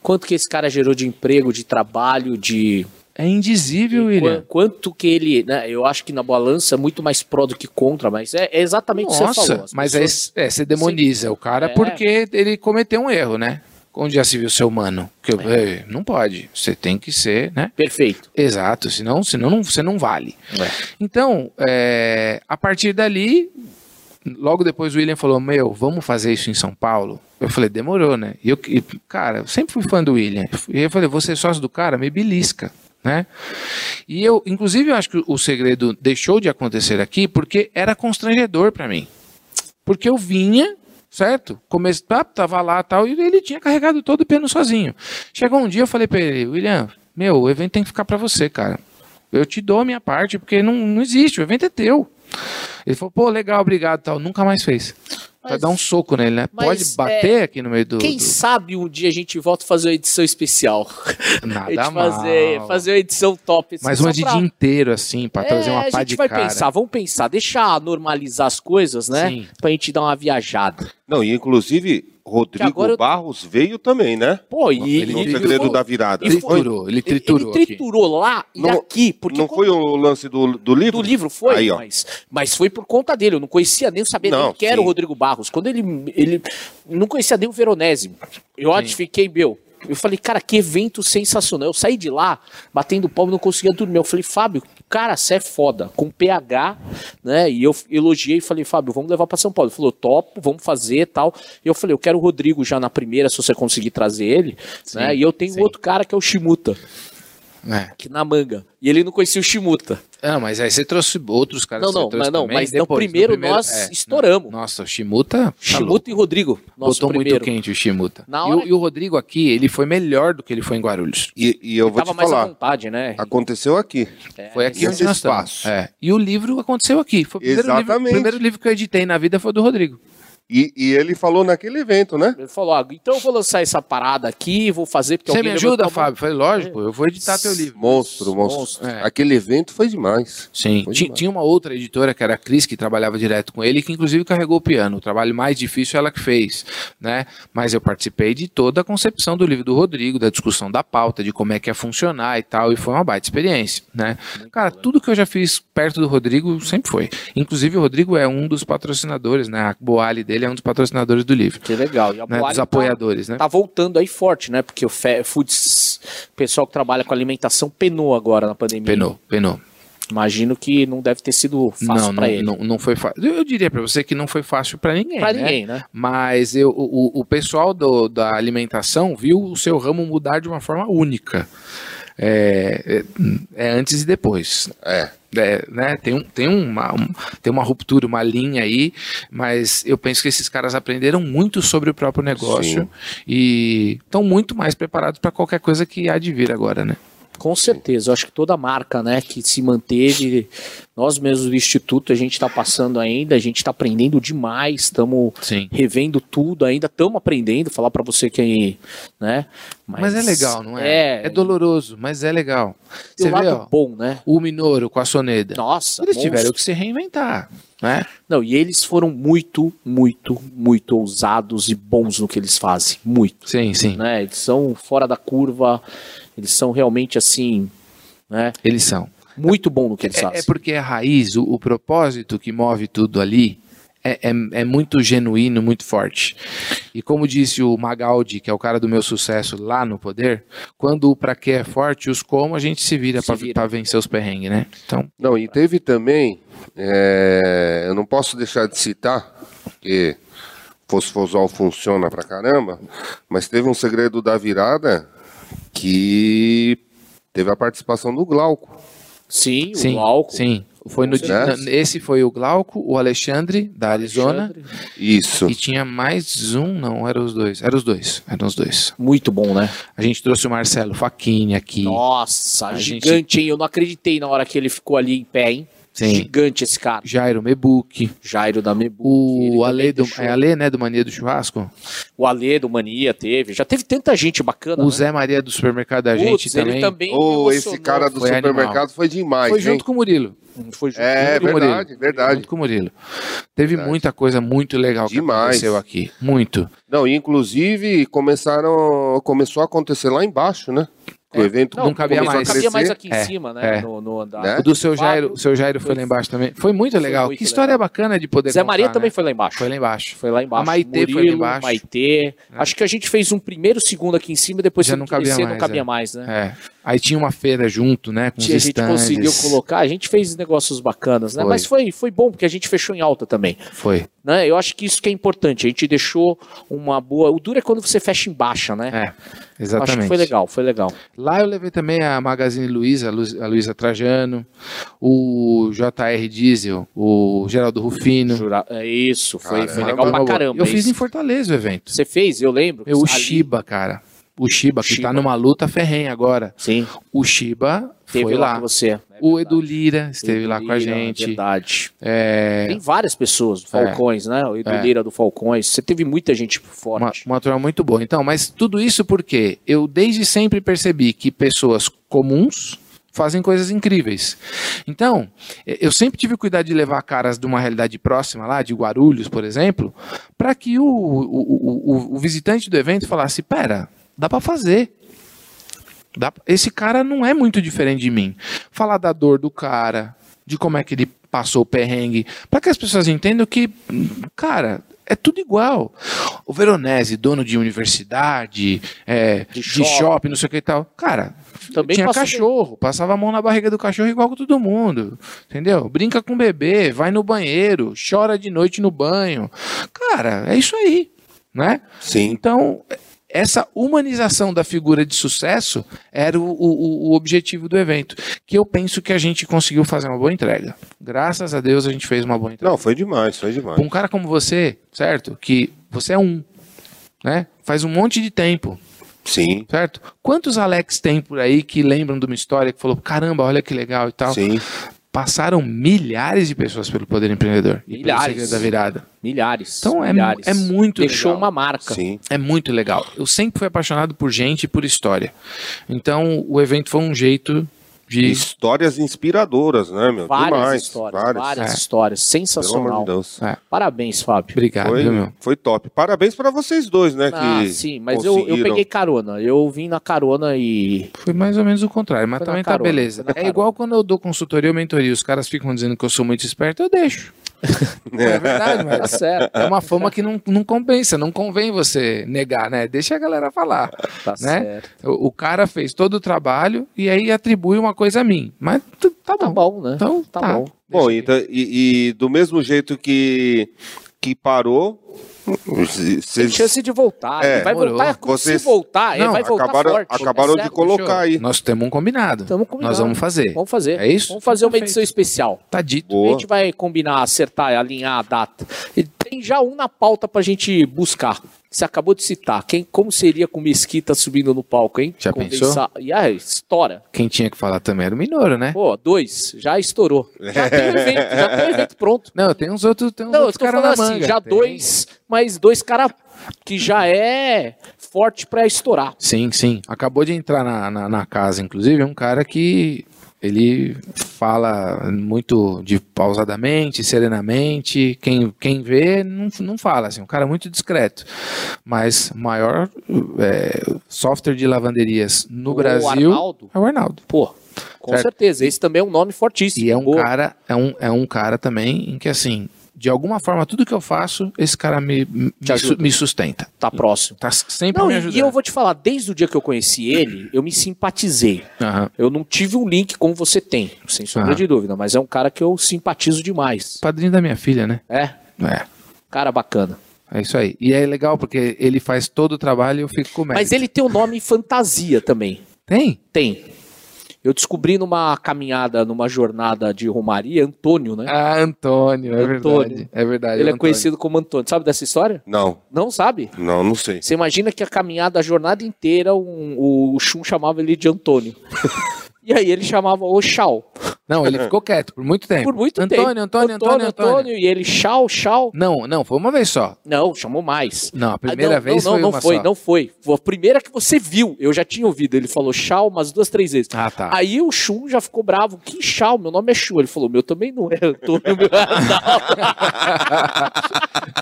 Quanto que esse cara gerou de emprego, de trabalho, de. É indizível, William. Qua- Quanto que ele. Né, eu acho que na balança é muito mais pró do que contra, mas é, é exatamente o que você Nossa, falou. As mas pessoas- é, é, você demoniza o cara É. porque ele cometeu um erro, né? onde já se viu ser humano? Que eu, é, não pode. Você tem que ser, né? Perfeito. Exato, senão, senão não, você não vale. É. Então, é, a partir dali, logo depois o William falou: Meu, vamos fazer isso em São Paulo? Eu falei: Demorou, né? E eu, e, cara, eu sempre fui fã do William. E eu falei: Você é sócio do cara? Me belisca. Né? E eu, inclusive, eu acho que o segredo deixou de acontecer aqui porque era constrangedor para mim. Porque eu vinha, certo? Come... tá, tava lá tal, e ele tinha carregado todo o piano sozinho. Chegou um dia, eu falei para ele, William, meu, o evento tem que ficar para você, cara. Eu te dou a minha parte, porque não, não existe, o evento é teu. Ele falou, pô, legal, obrigado tal. Nunca mais fez. Vai Mas- dar um soco nele, né? mas, Pode bater aqui no meio do. Quem do- sabe um dia a gente volta a fazer uma edição especial. a Nada gente mal. fazer, fazer uma edição top. assim, Mais só uma de pra- dia inteiro, assim, pra trazer É, uma a pá gente de vai cara. pensar, vamos pensar, deixar normalizar as coisas, né? Sim. Pra gente dar uma viajada. Não, e inclusive, Rodrigo eu- Barros veio também, né? Pô, e Ele No e- segredo e- da virada. e foi- Triturou, ele ele, triturou. ele aqui. triturou lá e Não- aqui, porque Não como- foi o lance do, do livro? do livro foi, Aí, ó. mas, mas foi por conta dele. Eu não conhecia nem, eu sabia Não, nem quem era o sim. Rodrigo Barros. Quando ele, ele não conhecia nem o Veronese. Eu fiquei, meu. Eu falei, cara, que evento sensacional. Eu saí de lá, batendo palmo, não conseguia dormir. Eu falei, Fábio, cara, você é foda, com PH, né? E eu elogiei e falei, Fábio, vamos levar pra São Paulo. Ele falou, topo, vamos fazer e tal. E eu falei, eu quero o Rodrigo já na primeira, se você conseguir trazer ele. né? E eu tenho sim. outro cara que é o Shimuta, É. que na manga. E ele não conhecia o Shimuta. Não, mas aí você trouxe outros caras. Não, não, mas não, também, mas depois, primeiro nós estouramos. Nossa, o Shimuta. tá louco. Shimuta e Rodrigo, nosso Botou primeiro. muito quente o Shimuta. Na E, hora o, e o Rodrigo aqui, ele foi melhor do que ele foi em Guarulhos. E, e eu vou Tava te mais à falar, vontade, né? aconteceu aqui. Foi aqui Nesse onde nós espaço. É. E o livro aconteceu aqui. Foi o primeiro livro, Exatamente. o primeiro livro que eu editei na vida foi do Rodrigo. E, e ele falou naquele evento, né? Ele falou, ah, então eu vou lançar essa parada aqui, vou fazer porque Você me ajuda. Fábio? Eu Falei, lógico, eu vou editar teu livro. Monstro, monstro. Monstro. É. Aquele evento foi demais. Sim, Foi demais. tinha uma outra editora que era a Cris, que trabalhava direto com ele, que inclusive carregou o piano. O trabalho mais difícil ela que fez, né? Mas eu participei de toda a concepção do livro do Rodrigo, da discussão da pauta, de como é que ia funcionar e tal, e foi uma baita experiência, né? Cara, tudo que eu já fiz perto do Rodrigo sempre foi. Inclusive o Rodrigo é um dos patrocinadores, né? A Boali dele é um dos patrocinadores do livro, Que legal. E a né? Dos tá- apoiadores, né? Tá voltando aí forte, né? Porque o Foods, o pessoal que trabalha com alimentação penou agora na pandemia. Penou, penou. Imagino que não deve ter sido fácil Não, pra não, ele. não, não foi fácil. Eu diria pra você que não foi fácil pra ninguém, pra né? ninguém, né? Mas eu, o, o pessoal do- da alimentação viu o seu ramo mudar de uma forma única. É, é- é antes e depois. É. É, né, tem, um, tem, uma, um- tem uma ruptura, uma linha aí, mas eu penso que esses caras aprenderam muito sobre o próprio negócio Sim. e estão muito mais preparados para qualquer coisa que há de vir agora, né? Com certeza, eu acho que toda marca, né, que se manteve, nós mesmos do Instituto, a gente está passando ainda, a gente está aprendendo demais, estamos revendo tudo ainda, estamos aprendendo, falar para você que, né, Mas, é legal, não é? É, doloroso, mas é legal. Você o vê, lado ó, bom, né? o Minoro com a Soneda. Nossa, Eles monstro. tiveram que se reinventar, né? Não, e eles foram muito, muito, muito ousados e bons no que eles fazem, muito, Sim, sim. né? Eles são fora da curva, eles são realmente assim, né? Eles são. Muito bom no que eles É, fazem. é porque a raiz, o, o propósito que move tudo ali é, é, é muito genuíno, muito forte. E como disse o Magaldi, que é o cara do meu sucesso lá no poder, quando o pra quê é forte, os como a gente se vira pra vencer os perrengues, né? Então, Não, e teve também, é, eu não posso deixar de citar, porque Fosfosol funciona pra caramba, mas teve um segredo da virada que teve a participação do Glauco. Sim, o sim, álcool. sim. Foi no, esse foi o Glauco, o Alexandre, da Arizona, Alexandre. Isso. e tinha mais um, não, eram os dois. Eram os dois, eram os dois. Muito bom, né? A gente trouxe o Marcelo Faquini aqui. Nossa, A gente- gigante, hein? Eu não acreditei na hora que ele ficou ali em pé, hein? Sim. Gigante esse cara. Jairo Mebuque. Jairo da Mebu. ele O Ale do, deixou. é Ale, né, do Mania do Churrasco? O Ale do Mania teve. Já teve tanta gente bacana. O né? Zé Maria do supermercado da Putz, gente ele também. também. Me esse cara do foi supermercado animal. foi demais, Foi hein? junto com o Murilo. Foi junto. É, com o Murilo. verdade, verdade. Junto com o Murilo. Teve Verdade. muita coisa muito legal que Demais. aconteceu aqui. Muito. Não, e inclusive começaram, começou a acontecer lá embaixo, né? O evento não cabia começou a mais. cabia mais aqui em É, cima, né? é. No, no andar. Né? O do seu. Jairo, o seu Jairo foi lá embaixo também. Foi muito legal. muito que história legal. bacana de poder Zé contar, Maria né? também foi lá embaixo. Foi lá embaixo. Foi lá embaixo. A Maitê foi lá Murilo, embaixo. Maitê. Acho que a gente fez um primeiro, segundo aqui em cima, depois Já não cabia crescer, mais, não cabia é. mais, né? Aí tinha uma feira junto, né? Com os a gente stands. conseguiu colocar, a gente fez negócios bacanas, né? Foi. Mas foi, foi bom, porque a gente fechou em alta também. Foi. Né? Eu acho que isso que é importante. A gente deixou uma boa. O duro é quando você fecha em baixa, né? É. Exatamente. Acho que foi legal, foi legal. Lá eu levei também a Magazine Luiza, a Lu- a Luiza Trajano, o JR Diesel, o Geraldo Rufino. Jura- É isso, foi, foi Caramba. legal pra Eu caramba. fiz isso. em Fortaleza o evento. Você fez, eu lembro. Eu, o Shiba, cara. O Shiba, que Shiba. tá numa luta ferrenha agora. Sim, O Shiba teve foi lá, lá. com você. É O. Edu Lira esteve Edu lá com a gente. Verdade. É, Tem várias pessoas, Falcões, né? O Edu É. Lira do Falcões. Você teve muita gente uma, forte. uma turma muito boa. Então, mas tudo isso porque eu desde sempre percebi que pessoas comuns fazem coisas incríveis. Então, eu sempre tive cuidado de levar caras de uma realidade próxima lá, de Guarulhos, por exemplo, para que o, o, o, o- o visitante do evento falasse: pera, dá para fazer. Dá Esse cara não é muito diferente de mim. Falar da dor do cara, de como é que ele passou o perrengue, para que as pessoas entendam que, cara, é tudo igual. O Veronese, dono de universidade, é, De de, shopping. shopping. não sei o que e tal, cara, Também tinha cachorro, passava a mão na barriga do cachorro igual com todo mundo, entendeu? Brinca com o bebê, vai no banheiro, chora de noite no banho. Cara, é isso aí, né? Sim. Então, essa humanização da figura de sucesso era o, o- o objetivo do evento, que eu penso que a gente conseguiu fazer uma boa entrega. Graças a Deus a gente fez uma boa entrega. Não, foi demais, foi demais. Um cara como você, certo? Que você é um, né? Faz um monte de tempo, Sim, certo? Quantos Alex tem por aí que lembram de uma história que falou, caramba, olha que legal e tal? sim. Passaram milhares de pessoas pelo Poder Empreendedor. Milhares. Da Virada. Milhares. Então é, milhares. é muito Deixou legal. uma marca. Sim. É muito legal. Eu sempre fui apaixonado por gente e por história. Então, o evento foi um jeito de. Histórias inspiradoras, né, meu? Várias demais. histórias. várias. Várias É. histórias. Pelo amor Sensacional. de Deus. É, Parabéns, Fábio. obrigado, Foi, meu? foi top. Parabéns pra vocês dois, né? Ah, que sim, mas eu, eu peguei carona. Eu vim na carona e. Foi mais ou menos o contrário, mas Foi também tá carona, beleza. foi na É igual quando eu dou consultoria ou mentoria, os caras ficam dizendo que eu sou muito esperto, eu deixo. é verdade, Tá mas certo. é uma fama que não, não compensa, não convém você negar, né? Deixa a galera falar. Tá Né? certo. O, o cara fez todo o trabalho e aí atribui uma coisa a mim. Mas tá Tá bom. bom, né? Então, tá, tá. bom. Bom, Deixa então, e, e do mesmo jeito que, que parou, Tem chance de voltar. É, Ele vai voltar. Vocês- Se voltar, ele Não, vai voltar acabaram, forte. acabaram É de certo. colocar aí. Nós temos um combinado. Tamo combinado. Nós vamos fazer. Vamos fazer. É isso? Vamos fazer uma Perfeito. edição especial. Tá dito. A Boa. gente vai combinar, acertar, alinhar a data. E tem já um na pauta pra gente buscar. Você acabou de citar. Quem, como seria com Mesquita subindo no palco, hein? Já Convença- E aí, estoura. Quem tinha que falar também era o Minoro, né? Pô, dois, já estourou. Já tem o evento, já tem o evento pronto. Não, tem uns outros, tem uns Não, eu outros tô caras falando na assim, manga. já Tem. dois, mas dois caras que já é forte pra estourar. Sim, sim. Acabou de entrar na, na, na casa, inclusive, um cara que ele fala muito de pausadamente, serenamente. Quem, quem vê não, não fala, assim, um cara muito discreto. Mas o maior é, software de lavanderias no O Brasil Arnaldo? é o Arnaldo. Pô, com Certo. certeza. Esse também é um nome fortíssimo. E é um Boa. cara, é um, é um cara também em que assim, de alguma forma, tudo que eu faço, esse cara me, me, su- me sustenta. Tá próximo. Tá sempre Não, me ajudando. e eu vou te falar, desde o dia que eu conheci ele, eu me simpatizei. Eu não tive um link como você tem, sem sombra de dúvida, mas é um cara que eu simpatizo demais. Padrinho da minha filha, né? É, É. cara bacana. É isso aí. E é legal porque ele faz todo o trabalho e eu fico com o Mas ele tem o nome fantasia também. Tem? Tem. Eu descobri numa caminhada, numa jornada de Romaria, Antônio, né? Ah, Antônio, é Antônio. verdade. É verdade. ele é Antônio. conhecido como Antônio. Sabe dessa história? Não, Não sabe? não, não sei. Você imagina que a caminhada, a jornada inteira, um- o Chum chamava ele de Antônio. e aí ele chamava o Chau. Não, ele ficou quieto por muito tempo. Por muito Antônio, tempo. Antônio, Antônio, Antônio, E ele Chau, Chau. Não, não, foi uma vez só. Não, chamou mais. Não, a Ah, primeira não, vez não, foi não, uma não foi, só. não foi. Foi a primeira que você viu. Eu já tinha ouvido. Ele falou Chau umas duas, três vezes. Ah, tá. Aí o Chum já ficou bravo. Que Chau? Meu nome é Chu. Ele falou, meu também não é Antônio. Meu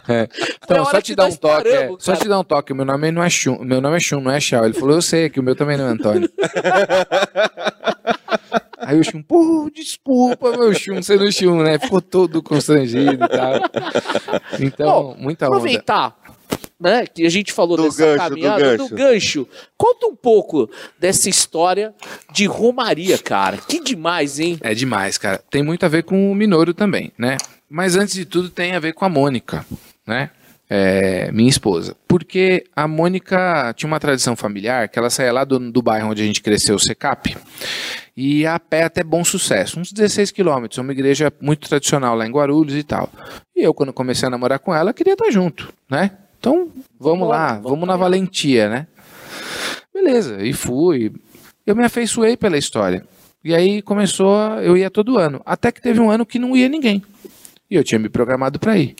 é. É. Foi Então, só te dar um toque. é, só te dar um toque. Meu nome não é Chum. Meu nome é Chum, não é Chau. Ele falou, eu sei, que o meu também não é Antônio. Aí o Chum, pô, desculpa, meu Chum, sendo Chum, né? Ficou todo constrangido e tal. Então, muita onda. Aproveitar, né, que a gente falou Do dessa gancho, do caminhada, do gancho. gancho. Conta um pouco dessa história de Romaria, cara. Que demais, hein? É demais, cara. Tem muito a ver com o Minouro também, né? Mas antes de tudo tem a ver com a Mônica, né? É, minha esposa. Porque a Mônica tinha uma tradição familiar que ela saía lá do, do bairro onde a gente cresceu, o Secap, e ia a pé até Bom Sucesso, uns 16 quilômetros, uma igreja muito tradicional lá em Guarulhos e tal. E eu, quando comecei a namorar com ela, queria estar junto, né? Então, vamos Bora, lá, vamos na valentia, né? Beleza, e fui. Eu me afeiçoei pela história. E aí começou, eu ia todo ano. Até que teve um ano que não ia ninguém. E eu tinha me programado para ir.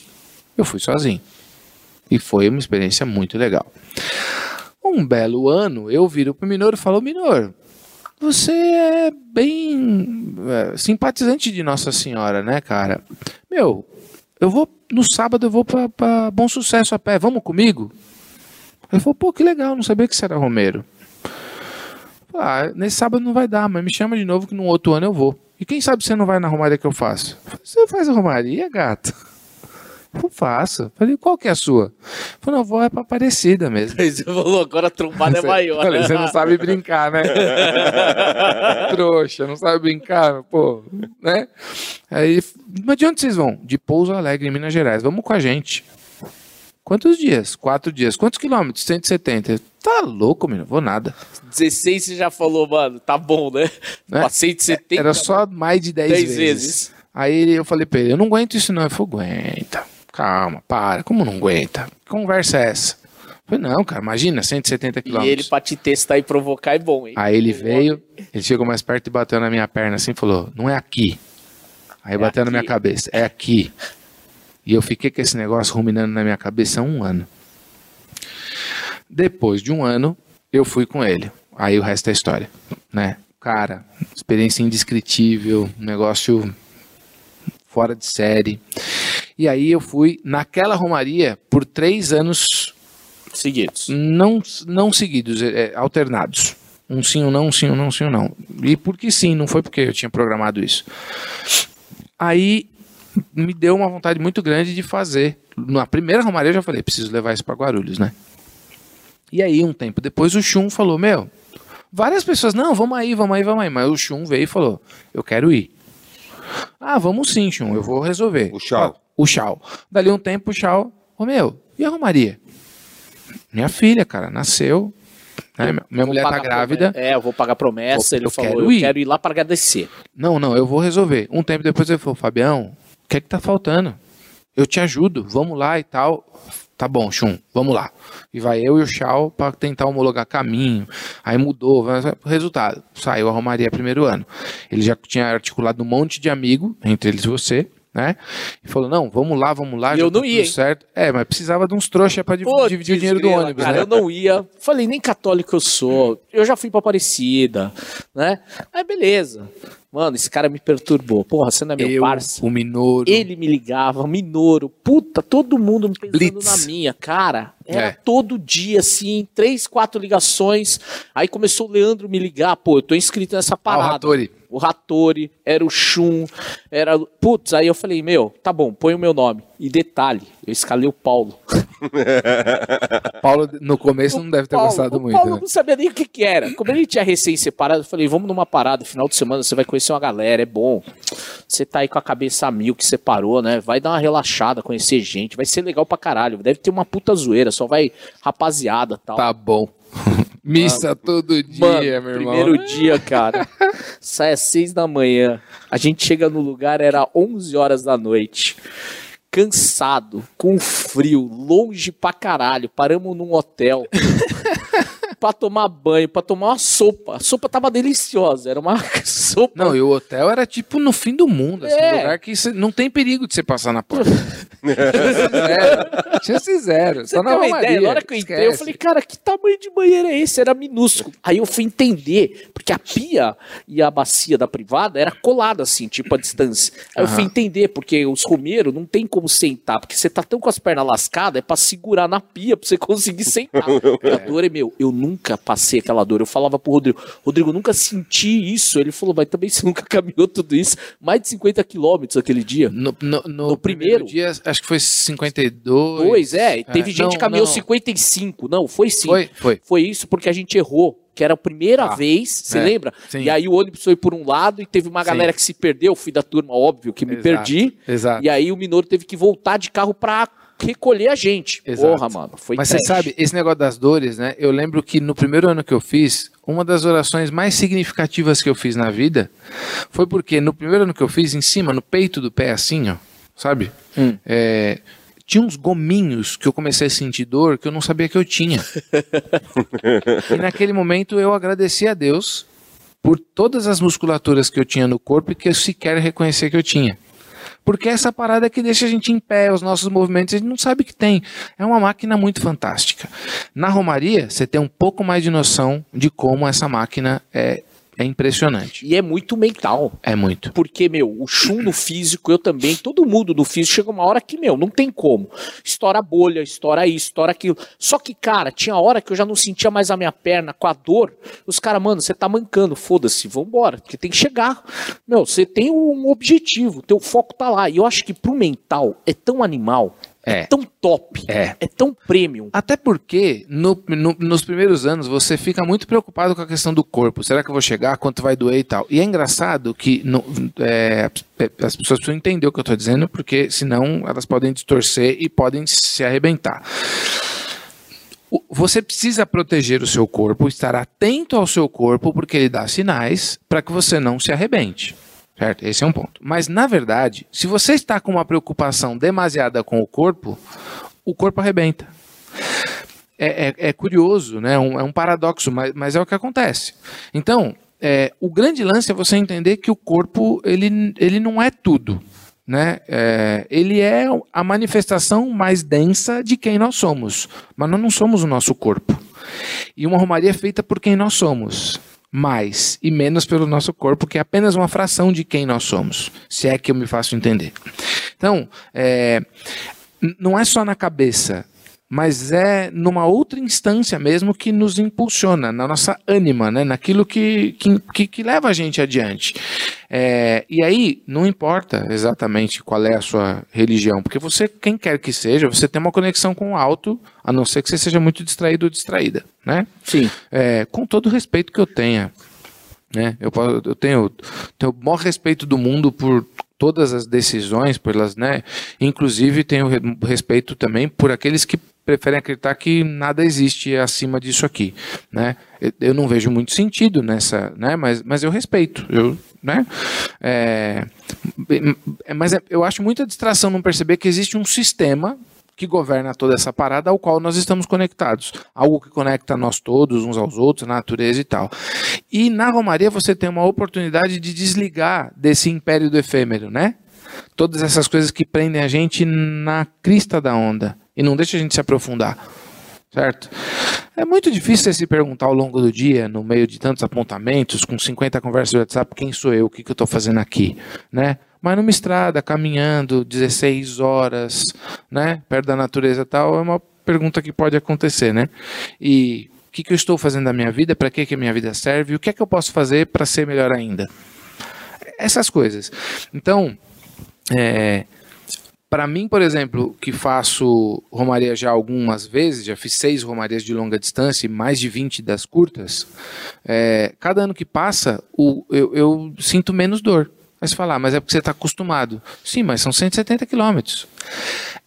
Eu fui sozinho. E foi uma experiência muito legal. Um belo ano, eu viro pro Minor e falo, Minor, você é bem é, simpatizante de Nossa Senhora, né, cara? Meu, eu vou, no sábado eu vou pra, Bom Sucesso a pé, vamos comigo? Ele falou, pô, que legal, não sabia que você era Romero. Ah, nesse sábado não vai dar, mas me chama de novo que no outro ano eu vou. E quem sabe você não vai na romaria que eu faço? Você faz a romaria, gato? Eu faço. Falei, qual que é a sua? Falei, não, vou é pra Aparecida mesmo. Você falou, agora a trombada é maior. Falei, você não sabe brincar, né? Trouxa, não sabe brincar, pô, né? Aí, mas de onde vocês vão? De Pouso Alegre, em Minas Gerais. Vamos com a gente. Quantos dias? Quatro dias. Quantos quilômetros? 170. Tá louco, menino. Vou nada. 16 você já falou, mano, tá bom, né? Né? Passei de 70 Era só mais de 10, 10 vezes. vezes. Aí eu falei pra ele, eu não aguento isso não. Ele falou, aguenta. Calma, para. Como não aguenta? Que conversa é essa? Eu falei, não, cara, imagina, 170 E quilômetros. ele pra te testar e provocar é bom, hein? Aí ele veio, ele chegou mais perto e bateu na minha perna assim e falou: Não é aqui. Aí É bateu na minha aqui. cabeça: É aqui. E eu fiquei com esse negócio ruminando na minha cabeça há um ano. Depois de um ano, eu fui com ele. Aí o resto é história, né? Cara, experiência indescritível, um negócio fora de série. E aí eu fui naquela romaria por três anos Seguidos. não, não seguidos, é, é, alternados. Um sim, um não, um sim, um não, um sim, um não. E porque sim, não foi porque eu tinha programado isso. Aí me deu uma vontade muito grande de fazer. Na primeira romaria eu já falei, preciso levar isso para Guarulhos, né? E aí, um tempo depois, o Chum falou, meu, várias pessoas, não, vamos aí, vamos aí, vamos aí. Mas o Chum veio e falou, eu quero ir. Ah, vamos sim, Chum, eu vou resolver. O Chau. O Chau. Dali um tempo, o Chau, ô meu, e a romaria? Minha filha, cara, nasceu. né, minha- Vou mulher tá grávida. promessa. É, eu vou pagar promessa. Eu- ele eu falou, quero eu ir. quero ir lá pra agradecer. Não, não, eu vou resolver. Um tempo depois ele falou, Fabião, o que é que tá faltando? Eu te ajudo, vamos lá e tal. Tá bom, Chum, vamos lá. E vai eu e o Chau para tentar homologar caminho. Aí mudou, resultado, saiu a Romaria primeiro ano. Ele já tinha articulado um monte de amigo, entre eles você, né? E falou: "Não, vamos lá, vamos lá, E eu tá não ia, hein? certo". É, mas precisava de uns trouxa para dividir o dinheiro do desgrila, ônibus, cara, né? Eu não ia. Falei, nem católico eu sou. Eu já fui pra Aparecida, né? Aí beleza. Mano, esse cara me perturbou. Porra, você não é meu Eu, parça? o Minoro. Ele me ligava, Minoro, puta, todo mundo me pensando Blitz. na minha, cara. Era É. todo dia, assim, três, quatro ligações. Aí começou o Leandro me ligar, pô, eu tô inscrito nessa parada. O Rattori, era o Chum, era. Putz, aí eu falei, meu, tá bom, põe o meu nome. E detalhe, eu escalei o Paulo. Paulo no começo não deve ter Paulo, gostado o muito, Paulo né? não sabia nem o que, que era. Como ele tinha recém separado, eu falei, vamos numa parada, final de semana você vai conhecer uma galera, é bom. Você tá aí com a cabeça a mil que separou, né? Vai dar uma relaxada, conhecer gente, vai ser legal pra caralho. Deve ter uma puta zoeira, só vai rapaziada tal. Tá bom. Missa todo dia, Mano, meu irmão. primeiro dia, cara. Sai às seis da manhã. A gente chega no lugar, era 11 horas da noite. Cansado, com frio, longe pra caralho. Paramos num hotel. pra tomar banho, pra tomar uma sopa. A sopa tava deliciosa, era uma sopa. Não, e o hotel era tipo no fim do mundo, assim, É. um lugar que cê- não tem perigo de você passar na porta. zero. Chance zero. Você Só tem uma ideia? Na hora que eu entrei, eu Esquece. falei, cara, que tamanho de banheiro é esse? Era minúsculo. Aí eu fui entender, porque a pia e a bacia da privada era colada assim, tipo a distância. Aí eu fui entender, porque os romeiros não tem como sentar, porque você tá tão com as pernas lascadas, é pra segurar na pia pra você conseguir sentar. E a dor é meu, eu nunca passei aquela dor. Eu falava pro Rodrigo, Rodrigo, nunca senti isso. Ele falou, mas também você nunca caminhou tudo isso. Mais de 50 quilômetros aquele dia. No, no- no No primeiro? dia, acho que foi 52. Pois é, teve É, gente não, que caminhou não. 55. Não, foi sim. Foi, foi. Foi isso porque a gente errou. Que era a primeira Ah, vez, você é, lembra? sim. E aí o ônibus foi por um lado e teve uma Sim. galera que se perdeu. Fui da turma, óbvio, que me Exato, perdi. exato. E aí o Minoro teve que voltar de carro pra recolher a gente. Exato. Porra, mano. Foi Mas você sabe, esse negócio das dores, né? Eu lembro que no primeiro ano que eu fiz, uma das orações mais significativas que eu fiz na vida foi porque no primeiro ano que eu fiz, em cima, no peito do pé, assim, ó, sabe? Hum. É, tinha uns gominhos que eu comecei a sentir dor que eu não sabia que eu tinha. e naquele momento eu agradeci a Deus por todas as musculaturas que eu tinha no corpo e que eu sequer reconhecia que eu tinha. Porque essa parada que deixa a gente em pé, os nossos movimentos, a gente não sabe que tem. É uma máquina muito fantástica. Na Romaria, você tem um pouco mais de noção de como essa máquina é, é impressionante. E é muito mental. É muito. Porque, meu, o chum no físico, eu também, todo mundo do físico, chega uma hora que, meu, não tem como. Estoura a bolha, estoura isso, estoura aquilo. Só que, cara, tinha hora que eu já não sentia mais a minha perna com a dor. Os caras, mano, você tá mancando, foda-se, vambora, porque tem que chegar. Meu, você tem um objetivo, teu foco tá lá. E eu acho que pro mental é tão animal, é, É. tão top, É. é tão premium. Até porque no- no- nos primeiros anos você fica muito preocupado com a questão do corpo. Será que eu vou chegar? Quanto vai doer e tal? E é engraçado que no- é, as pessoas precisam entender o que eu estou dizendo, porque senão elas podem distorcer e podem se arrebentar. Você precisa proteger o seu corpo, estar atento ao seu corpo, porque ele dá sinais para que você não se arrebente. Certo? Esse é um ponto. Mas, na verdade, se você está com uma preocupação demasiada com o corpo, o corpo arrebenta. É, é- é curioso, né? Um- é um paradoxo, mas, mas é o que acontece. Então, é, o grande lance é você entender que o corpo ele, ele não é tudo. Né? É, ele é a manifestação mais densa de quem nós somos, mas nós não somos o nosso corpo. E uma romaria é feita por quem nós somos, mais e menos pelo nosso corpo, que é apenas uma fração de quem nós somos, se é que eu me faço entender. Então, é, não é só na cabeça, mas é numa outra instância mesmo que nos impulsiona, na nossa ânima, né? naquilo que, que, que, leva a gente adiante. É, e aí, não importa exatamente qual é a sua religião, porque você, quem quer que seja, você tem uma conexão com o alto, a não ser que você seja muito distraído ou distraída, né? Sim. É, com todo o respeito que eu tenha, né? Eu, eu tenho, tenho o maior respeito do mundo por todas as decisões, pelas, né? Inclusive tenho re- respeito também por aqueles que preferem acreditar que nada existe acima disso aqui, né? Eu, não vejo muito sentido nessa, né? Mas, mas eu respeito, eu, né? É, mas é- eu acho muita distração não perceber que existe um sistema que governa toda essa parada ao qual nós estamos conectados. Algo que conecta nós todos, uns aos outros, a natureza e tal. E na Romaria você tem uma oportunidade de desligar desse império do efêmero, né? Todas essas coisas que prendem a gente na crista da onda e não deixa a gente se aprofundar. Certo? É muito difícil se perguntar ao longo do dia, no meio de tantos apontamentos, com 50 conversas de WhatsApp, quem sou eu, o que, que eu estou fazendo aqui, né? Mas numa estrada, caminhando 16 horas, né, perto da natureza tal, é uma pergunta que pode acontecer, né? E o que, que eu estou fazendo da minha vida, para que, que a minha vida serve, o que é que eu posso fazer para ser melhor ainda? Essas coisas. Então, é, para mim, por exemplo, que faço romaria já algumas vezes, já fiz seis romarias de longa distância e mais de 20 das curtas, é, cada ano que passa o- eu, eu sinto menos dor. Mas você fala, ah, mas é porque você está acostumado. Sim, mas são 170 quilômetros.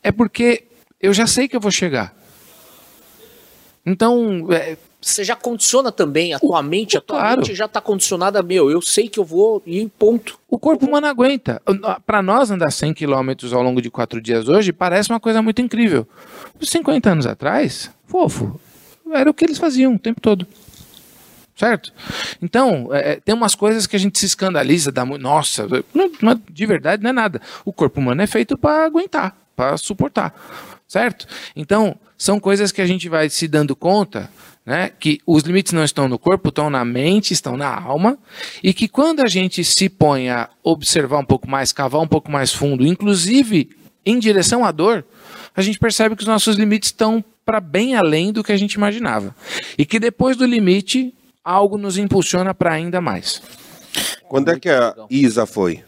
É porque eu já sei que eu vou chegar. Então, é, Você já condiciona também a tua mente, a tua claro. mente já tá condicionada, meu, eu sei que eu vou e ponto. O corpo humano aguenta. Para nós, andar 100 km ao longo de quatro dias hoje parece uma coisa muito incrível. Uns 50 anos atrás, fofo. era o que eles faziam o tempo todo. Certo? Então, é, é tem umas coisas que a gente se escandaliza, dá muito. Nossa, não, não, de verdade não é nada. O corpo humano é feito para aguentar, para suportar. Certo? Então, são coisas que a gente vai se dando conta né, que os limites não estão no corpo, estão na mente, estão na alma, e que quando a gente se põe a observar um pouco mais, cavar um pouco mais fundo, inclusive em direção à dor, a gente percebe que os nossos limites estão para bem além do que a gente imaginava. E que depois do limite, algo nos impulsiona para ainda mais. Quando é que a Isa foi?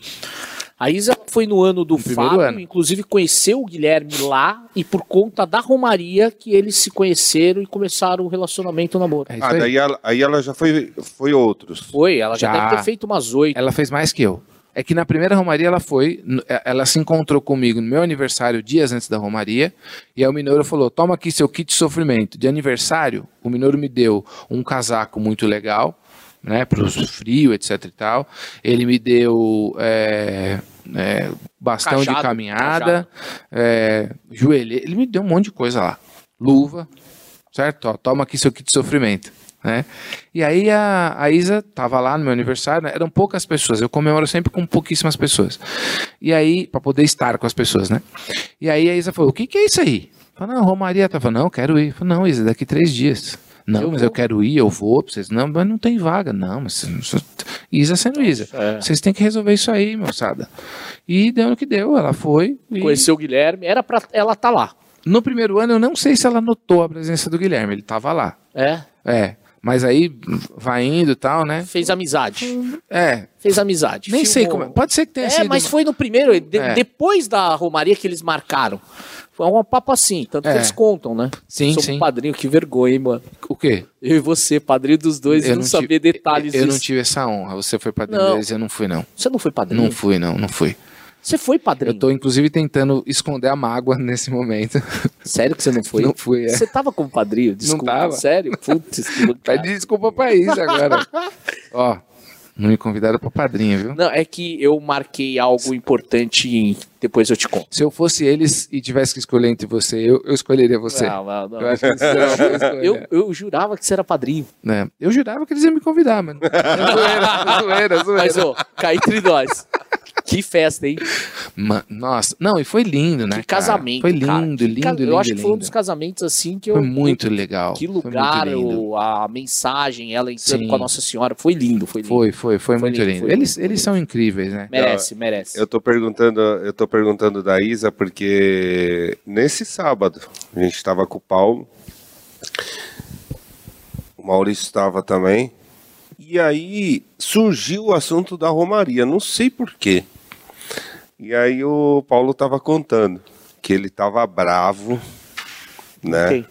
A Isa foi no ano do no Fábio, ano. inclusive conheceu o Guilherme lá e por conta da Romaria que eles se conheceram e começaram o relacionamento, o namoro. É ah, daí ela, aí ela já foi, foi outros. Foi, ela já, já deve ter feito umas oito. Ela fez mais que eu. É que na primeira Romaria ela foi, é, ela se encontrou comigo no meu aniversário, dias antes da Romaria, e aí o Minouro falou: toma aqui seu kit de sofrimento. De aniversário, o Minouro me deu um casaco muito legal, né, para o frio, etc e tal. Ele me deu é, é, bastão cajado, de caminhada, é, joelheiro, ele me deu um monte de coisa lá. Luva, certo? Ó, toma aqui seu kit de sofrimento. Né? E aí a, a Isa tava lá no meu aniversário, né? eram poucas pessoas, eu comemoro sempre com pouquíssimas pessoas. E aí, para poder estar com as pessoas, né? E aí a Isa falou: o que, que é isso aí? Falei, não, Romaria tava, não, quero ir. Falei, não, Isa, daqui três dias. Não, eu mas vou. eu quero ir, eu vou. Vocês, não, mas não tem vaga. Não, mas Isa sendo Isa. É. Vocês têm que resolver isso aí, moçada. E deu no que deu, ela foi. E... Conheceu o Guilherme, era pra ela tá lá. No primeiro ano, eu não sei se ela notou a presença do Guilherme, ele estava lá. É? É. Mas aí vai indo e tal, né? Fez amizade. É. Fez amizade. Nem Filmou... sei como. Pode ser que tenha é, sido. mas foi no primeiro, de, é. depois da Romaria que eles marcaram. Foi um papo assim, tanto é. que eles contam, né? Sim, Sobre sim. padrinho, que vergonha, hein, mano. O quê? Eu e você, padrinho dos dois, eu não, não saber detalhes Eu, eu não tive essa honra. Você foi padrinho não. deles, eu não fui, não. Você não foi padrinho? Não fui, não, não fui. Você foi padrinho? Eu tô, inclusive, tentando esconder a mágoa nesse momento. Sério que você não foi? Não fui, é. Você tava como padrinho? Desculpa. Não tava. Sério? Putz, Pede desculpa pra isso agora. Ó, não me convidaram para padrinho, viu? Não, é que eu marquei algo importante em... Depois eu te conto. Se eu fosse eles e tivesse que escolher entre você, eu, eu escolheria você. Não, não, não. Eu, acho que eu, eu jurava que você era padrinho. É, eu jurava que eles iam me convidar, mano. zoeira, zoeira, zoeira. Mas, ô, cá entre nós. Que festa, hein? nossa, não, e foi lindo, né? Que casamento. Foi lindo, cara. lindo, lindo. Eu acho que foi um dos casamentos assim que foi eu. Foi muito legal. Que lugar, o, a mensagem, ela entrando Sim. com a Nossa Senhora. Foi lindo, foi lindo. Foi, foi, foi, foi muito lindo. lindo. Eles, eles são incríveis, né? Merece, merece. Eu tô perguntando, eu tô perguntando da Isa porque nesse sábado a gente estava com o Paulo. O Maurício estava também. E aí surgiu o assunto da Romaria, não sei porquê. E aí o Paulo tava contando que ele tava bravo, né? Okay.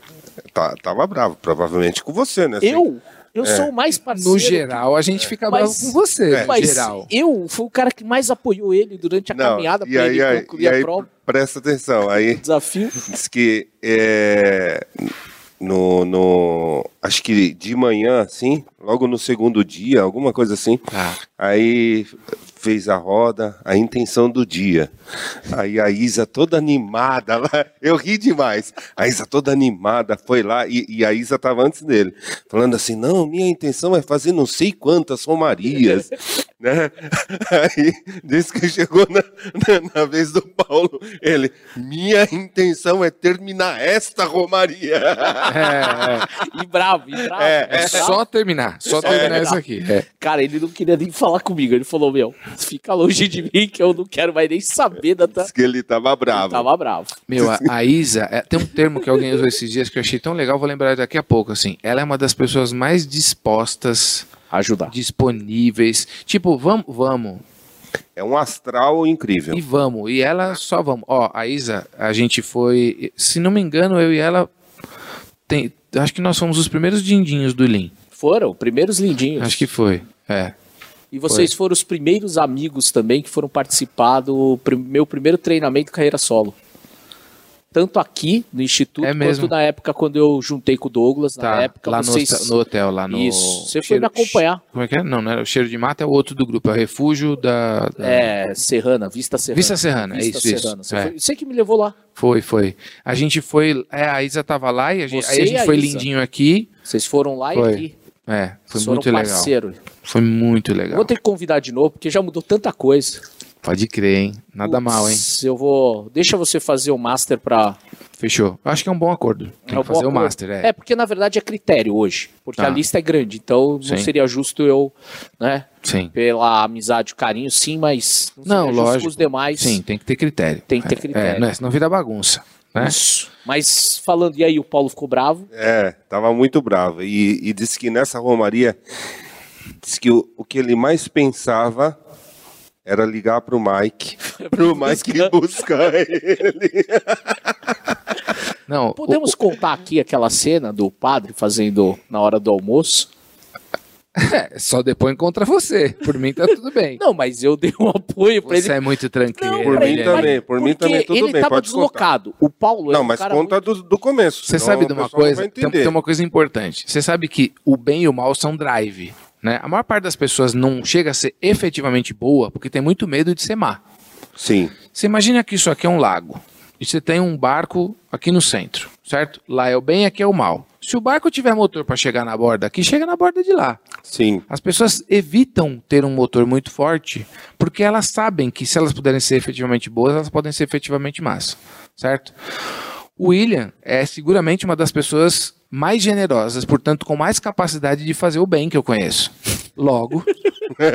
Tá, tava bravo, provavelmente com você, né? Eu? Eu é. sou o mais parceiro. No geral, a gente é. fica bravo com você. É. Mas geral. eu fui o cara que mais apoiou ele durante a Não, caminhada para ele aí, concluir a prova. Presta atenção, aí. Desafio. Diz que é, no, no. Acho que de manhã, assim, logo no segundo dia, alguma coisa assim. Ah. Aí fez a roda, a intenção do dia. Aí a Isa toda animada, eu ri demais. A Isa toda animada foi lá e, e a Isa estava antes dele, falando assim: não, minha intenção é fazer não sei quantas romarias. né? Aí, desde que chegou na, na, na, vez do Paulo, ele, minha intenção é terminar esta romaria. É, é. E bravo, e bravo. É, é só terminar, só terminar isso aqui. É. Cara, ele não queria nem falar comigo, ele falou, meu, fica longe de mim que eu não quero mais nem saber da tua... Diz que ele tava bravo. Ele tava bravo. Meu, a, a Isa, é, tem um termo que alguém usou esses dias que eu achei tão legal, vou lembrar daqui a pouco, assim, ela é uma das pessoas mais dispostas ajudar. Disponíveis. Tipo, vamos, vamos. É um astral incrível. E vamos. E ela só vamos. Ó, a Isa, a gente foi, se não me engano, eu e ela tem, acho que nós fomos os primeiros dindinhos do Lean. Foram, primeiros lindinhos. Acho que foi. É. E vocês foi. foram os primeiros amigos também que foram participar do meu primeiro treinamento carreira solo. tanto aqui no Instituto, É quanto na época quando eu juntei com o Douglas. Na Tá, época, lá no vocês... hotel- no, hotel, lá no. Isso, você foi Cheiro- me acompanhar. Como é que é? Não, não era o cheiro de mata, é o outro do grupo, é o refúgio da. da- É, Serrana, Vista Serrana. Vista Serrana, é Vista isso, isso, Serrana. Você, é. foi- você que me levou lá. Foi, foi. A gente foi. É, a Isa tava lá e a gente, Você aí a gente foi lindinho aqui. Vocês foram lá Foi. e aqui. É, foi Vocês muito legal. parceiro. Foi muito legal. Vou ter que convidar de novo, porque já mudou tanta coisa. Pode crer, hein? Nada mal, hein? Eu vou. Deixa você fazer o master pra. Fechou. Acho que é um bom acordo. Tem é um que fazer o acordo. master, é. É, porque na verdade é critério hoje. Porque Tá. a lista é grande. Então Sim. não seria justo eu, né? Sim. Pela amizade, o carinho, sim, mas Não, justo lógico. os demais. Sim, tem que ter critério. Tem que ter É, critério. É, não é, senão vira bagunça. Né? Isso. Mas falando, e aí o Paulo ficou bravo? É, tava muito bravo. E, e disse que nessa romaria, disse que o, o que ele mais pensava era ligar pro Mike, pro Mike buscar ele. Não, Podemos contar aqui aquela cena do padre fazendo na hora do almoço? É, só depois contra você. Por mim tá tudo bem. Não, mas eu dei um apoio pra Você ele. é muito tranquilo. Não, Por mim ele, também, mas- por mim também, tudo ele bem, tava pode contar. deslocado. O Paulo Não, um mas cara conta do, do começo. Você sabe de uma coisa? Tem, tem uma coisa importante. Você sabe que o bem e o mal são drive. Né? A maior parte das pessoas não chega a ser efetivamente boa porque tem muito medo de ser má. Sim, Você imagina que isso aqui é um lago. E você tem um barco aqui no centro, certo? Lá é o bem, aqui é o mal. Se o barco tiver motor para chegar na borda aqui, chega na borda de lá. sim. As pessoas evitam ter um motor muito forte porque elas sabem que se elas puderem ser efetivamente boas, elas podem ser efetivamente más, certo? O William é seguramente uma das pessoas mais generosas, portanto, com mais capacidade de fazer o bem que eu conheço. Logo,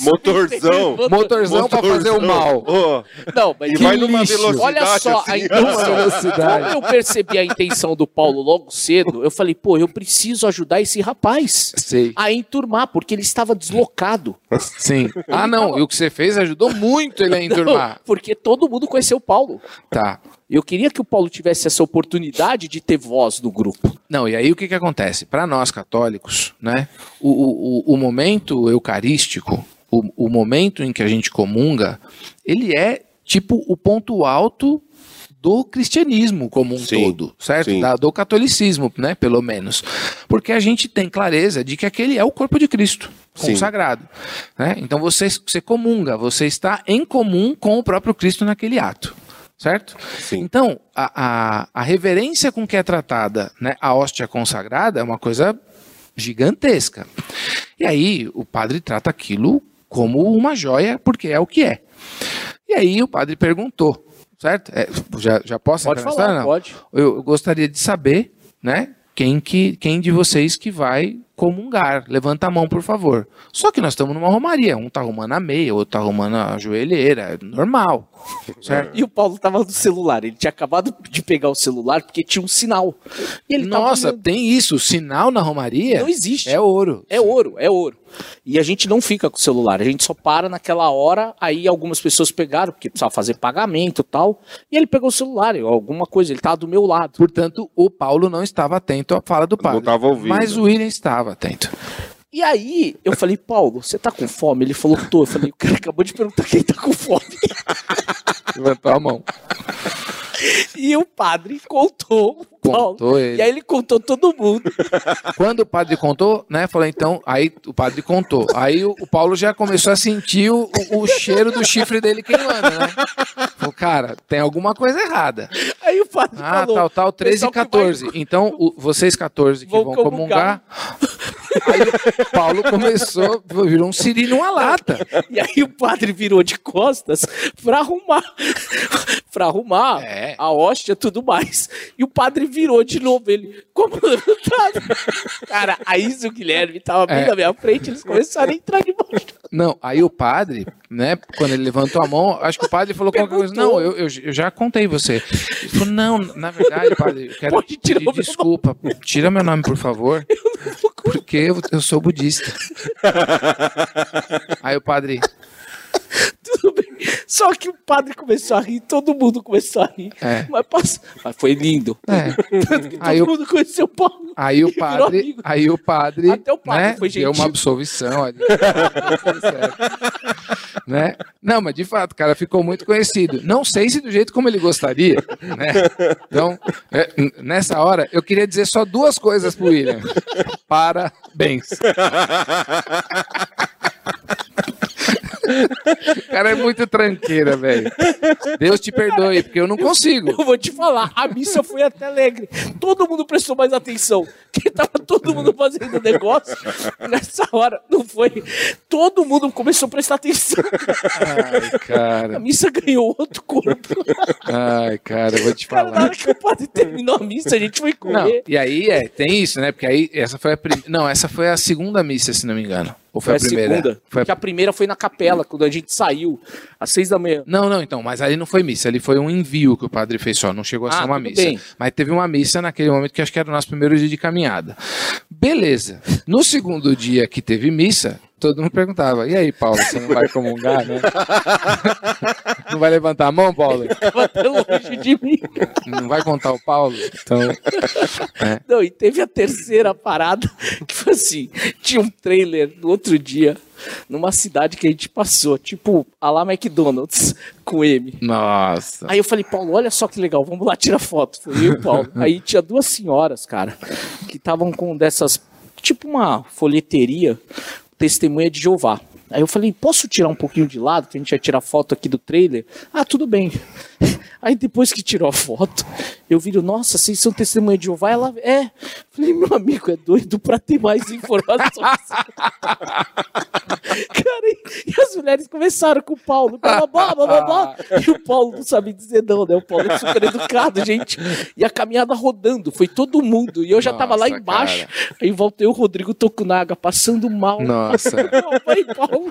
Motorzão. motorzão para fazer o mal. Ô, Não, mas E vai numa velocidade Olha só, assim, a intenção. velocidade. Como eu percebi a intenção do Paulo logo cedo, eu falei, pô, eu preciso ajudar esse rapaz Sei. a enturmar, porque ele estava deslocado. Sim. Ah, não. E o que você fez ajudou muito ele a enturmar. Porque todo mundo conheceu o Paulo. Tá. Eu queria que o Paulo tivesse essa oportunidade de ter voz no grupo. Não, e aí o que, que acontece? Para nós católicos, né, o, o, o- momento eucarístico, o, o momento em que a gente comunga, ele é tipo o ponto alto do cristianismo como um Sim, todo, certo? Da- do catolicismo, né, pelo menos. Porque a gente tem clareza de que aquele é o corpo de Cristo, consagrado. Né? Então você, você comunga, você está em comum com o próprio Cristo naquele ato. Certo? Sim. Então, a, a, a reverência com que é tratada né, a hóstia consagrada é uma coisa gigantesca. E aí o padre trata aquilo como uma joia, porque é o que é. E aí o padre perguntou, certo? É, já, já posso Pode entrar na falar, pode. Eu, eu gostaria de saber, né? Quem, que, quem de vocês que vai comungar? Levanta a mão, por favor. Só que nós estamos numa romaria. Um tá arrumando a meia, outro tá arrumando a joelheira. é Normal. Certo? E o Paulo tava no celular. Ele tinha acabado de pegar o celular porque tinha um sinal. E ele tava Nossa, olhando. tem isso. Sinal na romaria? Não existe. É ouro. É ouro, é ouro. E a gente não fica com o celular, a gente só para naquela hora, aí algumas pessoas pegaram, porque precisava fazer pagamento e tal, e ele pegou o celular, alguma coisa, ele tava do meu lado. Portanto, o Paulo não estava atento à fala do padre. tava ouvindo. Mas o William estava atento. E aí, eu falei, Paulo, você tá com fome? Ele falou, tô. Eu falei, o cara acabou de perguntar quem tá com fome. Levantou a mão. E o padre contou o Paulo. Contou ele. E aí ele contou todo mundo. Quando o padre contou, né? Falou, então, aí o padre contou. Aí o, o Paulo já começou a sentir o, o- cheiro do chifre dele queimando, né? Falou, cara, tem alguma coisa errada. Aí o padre Ah, falou. tal, tal, 13 e "Pessoal que vai- 14. Então, o- vocês 14 que Vão vão comungar. comungar. Aí o Paulo começou, virou um siri numa lata. E aí o padre virou de costas pra arrumar, pra arrumar É. a hóstia e tudo mais. E o padre virou de novo, ele, como. Cara, a Isa e o Guilherme tava bem É. na minha frente, eles começaram a entrar debaixo. Não, aí o padre, né, quando ele levantou a mão, acho que o padre falou qualquer coisa. Perguntou. Não, eu, eu, eu já contei você. Ele falou, não, na verdade, padre, eu quero Pode tirar pedir desculpa. Tira meu nome, por favor. Porque eu, eu sou budista. Aí o padre, Tudo bem, Só que o padre começou a rir, todo mundo começou a rir. É. Mas, passa- mas foi lindo. É. Tanto que todo Aí o- mundo conheceu o Paulo. Aí o padre, aí o padre, Até o padre né, foi deu uma gentil. absolvição ali. Né? Não, mas de fato, o cara ficou muito conhecido. Não sei se do jeito como ele gostaria, né? Então, é, nessa hora, eu queria dizer só duas coisas pro William. Parabéns. O cara é muito tranqueira, velho. Deus te perdoe, porque eu não consigo. Eu vou te falar, a missa foi até alegre. Todo mundo prestou mais atenção. Que tava todo mundo fazendo negócio. Nessa hora, não foi. Todo mundo começou a prestar atenção. Ai, A cara. missa ganhou outro corpo. Ai, cara, eu vou te Cara, na falar. hora que o padre terminou a missa, a gente foi Não, comer. e aí é, tem isso, né? Porque aí essa foi a primeira. Não, essa foi a segunda missa, se não me engano. Ou foi, Foi a primeira? segunda. Foi a- Porque a primeira foi na capela, quando a gente saiu, às seis da manhã. Não, não, então, mas ali não foi missa, ali foi um envio que o padre fez só, não chegou a ser Ah, uma missa. bem. Mas teve uma missa naquele momento que acho que era o nosso primeiro dia de caminhada. Beleza. No segundo dia que teve missa, todo mundo perguntava: e aí, Paulo, você não vai comungar, né? não vai levantar a mão, Paulo? Até longe de mim. Não vai contar o Paulo? Então, Não, e teve a terceira parada, que foi assim: tinha um trailer no outro dia, numa cidade que a gente passou, tipo, a lá McDonald's, com M. nossa. Aí eu falei, Paulo, olha só que legal, vamos lá tirar foto. Foi eu e o Paulo. Aí tinha duas senhoras, cara, que estavam com dessas, tipo uma folheteria, testemunha de Jeová. Aí eu falei, posso tirar um pouquinho de lado, que a gente vai tirar foto aqui do trailer? Ah, tudo bem. Aí depois que tirou a foto, eu viro, nossa, vocês são testemunha de Jeová? Ela, é. Falei, meu amigo, é doido pra ter mais informações. Cara, e, as mulheres começaram com o Paulo, blá, blá, blá, blá. E o Paulo não sabia dizer não, né? O Paulo é super educado, gente. E a caminhada rodando, foi todo mundo. E eu já tava lá embaixo. Aí voltei o Rodrigo Tokunaga, passando mal. Nossa. Falei, Paulo.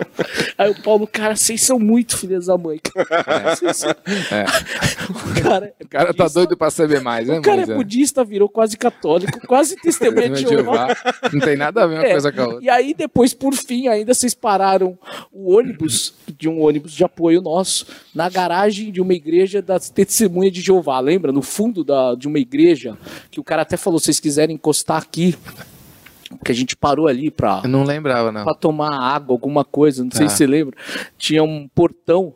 Aí o Paulo, cara, vocês são muito filhas da mãe. são- É. O cara, é O cara tá budista. doido pra saber mais, né, O cara é Moisés? budista, virou quase católico, quase testemunha de Jeová. Não tem nada a ver uma É, coisa com a outra. E aí, depois, por fim, ainda vocês pararam o ônibus, de um ônibus de apoio nosso, na garagem de uma igreja da Testemunha de Jeová. Lembra? No fundo da, de uma igreja, que o cara até falou: se vocês quiserem encostar aqui, que a gente parou ali. Eu não lembrava, não. Pra tomar água, alguma coisa, não sei Tá. se você lembra. Tinha um portão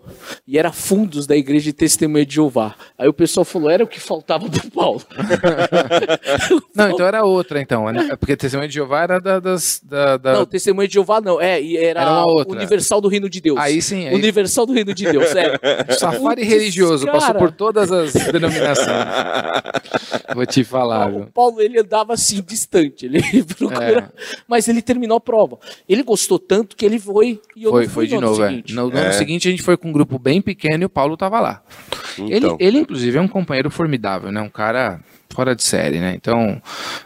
e era fundos da igreja de Testemunha de Jeová. Aí o pessoal falou: era o que faltava pro Paulo. Não, então era outra, então. né? Porque Testemunha de Jeová era da, das. Da, da- Não, Testemunha de Jeová não. É, e era, Era. Universal do Reino de Deus. Aí sim, aí- Universal do Reino de Deus, é. Safari Putz, religioso, passou cara. por todas as denominações. Vou te falar, O viu? Paulo, ele andava assim, distante. Ele procura... Mas ele terminou a prova. Ele gostou tanto que ele foi e eu Foi, não fui foi de no ano novo, é. seguinte. No, no ano seguinte a gente foi com um grupo bem pequeno e o Paulo tava lá. Ele, Então. ele, inclusive, é um companheiro formidável, né? Um cara fora de série, né? Então,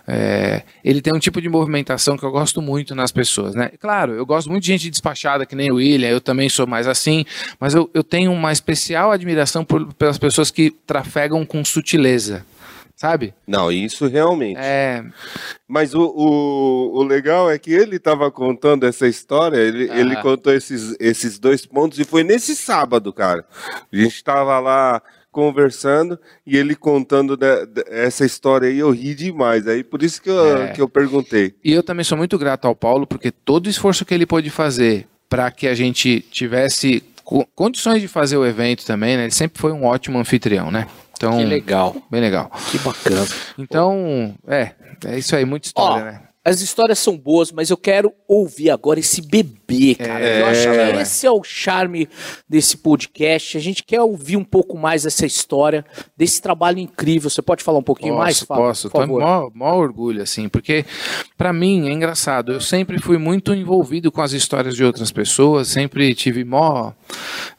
é, ele tem um tipo de movimentação que eu gosto muito nas pessoas, né? Claro, eu gosto muito de gente despachada, que nem o William, eu também sou mais assim, mas eu, eu tenho uma especial admiração por- pelas pessoas que trafegam com sutileza, sabe? Não, isso realmente. É, Mas o, o, o legal é que ele estava contando essa história, ele, Ah. ele contou esses, esses dois pontos, e foi nesse sábado, cara. A gente estava lá conversando e ele contando de- de- essa história aí, eu ri demais. Aí por isso que eu, É. que eu perguntei. E eu também sou muito grato ao Paulo, porque todo o esforço que ele pôde fazer para que a gente tivesse co- condições de fazer o evento também, né? Ele sempre foi um ótimo anfitrião, né? Então, Que legal. bem legal. Que bacana. Então, é, é isso aí, muita história, Ó, né? As histórias são boas, mas eu quero ouvir agora esse bebê, cara. É, eu acho que é. esse é o charme desse podcast. A gente quer ouvir um pouco mais dessa história, desse trabalho incrível. Você pode falar um pouquinho mais, Posso, Fábio? posso. Por Tô favor. maior, maior orgulho, assim, porque pra mim é engraçado. Eu sempre fui muito envolvido com as histórias de outras pessoas, sempre tive maior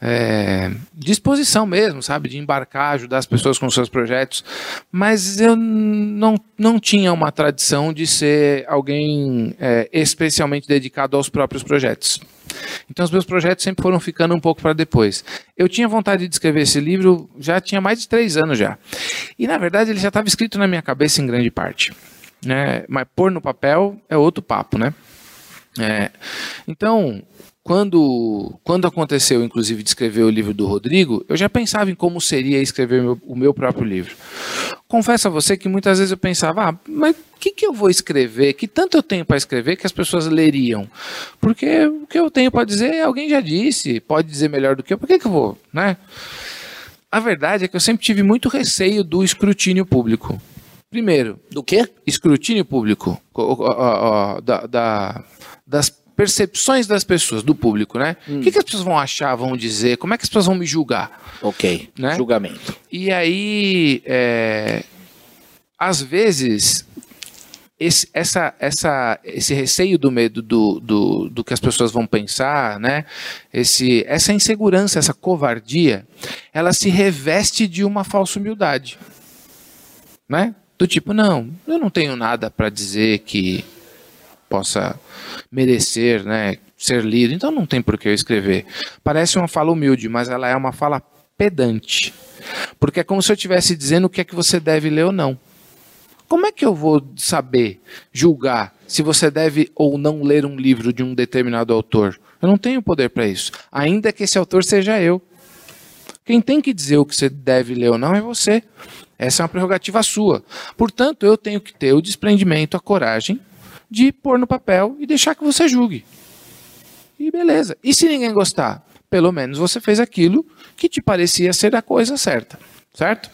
é, disposição mesmo, sabe, de embarcar, ajudar as pessoas com seus projetos, mas eu não, não tinha uma tradição de ser alguém é, especialmente dedicado aos próprios projetos. Então os meus projetos sempre foram ficando um pouco para depois. Eu tinha vontade de escrever esse livro já tinha mais de três anos já. E na verdade ele já estava escrito na minha cabeça em grande parte. Né? Mas pôr no papel é outro papo, né? É, então, quando, quando aconteceu, inclusive, de escrever o livro do Rodrigo, eu já pensava em como seria escrever meu, o meu próprio livro. Confesso a você que muitas vezes eu pensava, ah, mas o que, que eu vou escrever? Que tanto eu tenho para escrever que as pessoas leriam? Porque o que eu tenho para dizer, alguém já disse, pode dizer melhor do que eu, por que, que eu vou, né? A verdade é que eu sempre tive muito receio do escrutínio público. Primeiro. Do quê? Escrutínio público. Da, da, das percepções das pessoas, do público, né? Hum. O que, que, as pessoas vão achar, vão dizer? Como é que as pessoas vão me julgar? Ok. Né? Julgamento. E aí, é, às vezes, esse, essa, essa, esse receio do medo do, do, do que as pessoas vão pensar, né? Esse, essa insegurança, essa covardia, ela se reveste de uma falsa humildade, né? Do tipo, não, eu não tenho nada para dizer que possa merecer, né, ser lido, então não tem por que eu escrever. Parece uma fala humilde, mas ela é uma fala pedante. Porque é como se eu estivesse dizendo o que é que você deve ler ou não. Como é que eu vou saber, julgar, se você deve ou não ler um livro de um determinado autor? Eu não tenho poder para isso, ainda que esse autor seja eu. Quem tem que dizer o que você deve ler ou não é você. Essa é uma prerrogativa sua. Portanto, eu tenho que ter o desprendimento, a coragem de pôr no papel e deixar que você julgue. E beleza. E se ninguém gostar? Pelo menos você fez aquilo que te parecia ser a coisa certa, certo?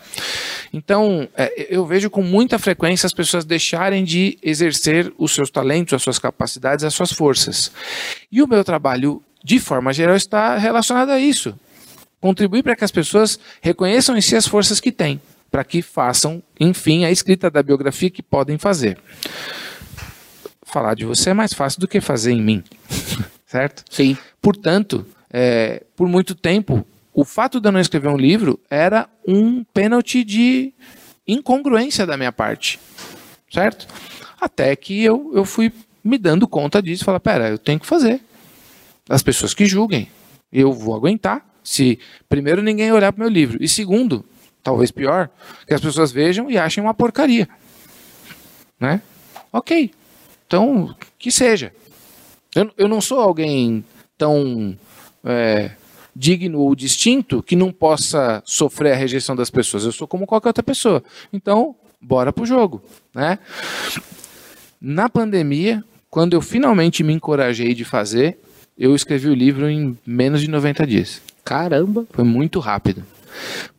Então, é, eu vejo com muita frequência as pessoas deixarem de exercer os seus talentos, as suas capacidades, as suas forças. E o meu trabalho, de forma geral, está relacionado a isso. Contribuir para que as pessoas reconheçam em si as forças que têm, para que façam, enfim, a escrita da biografia que podem fazer falar de você é mais fácil do que fazer em mim. certo? Sim. Portanto, é, por muito tempo, o fato de eu não escrever um livro era um pênalti de incongruência da minha parte. Certo? Até que eu, eu fui me dando conta disso falar: pera, eu tenho que fazer. As pessoas que julguem, eu vou aguentar. Se, primeiro, ninguém olhar para o meu livro. E, segundo, talvez pior, que as pessoas vejam e achem uma porcaria. Né? Ok, então, que seja. Eu, eu não sou alguém tão é, digno ou distinto que não possa sofrer a rejeição das pessoas. Eu sou como qualquer outra pessoa. Então, bora pro jogo, né? Na pandemia, quando eu finalmente me encorajei de fazer, eu escrevi o livro em menos de 90 dias. Caramba! Foi muito rápido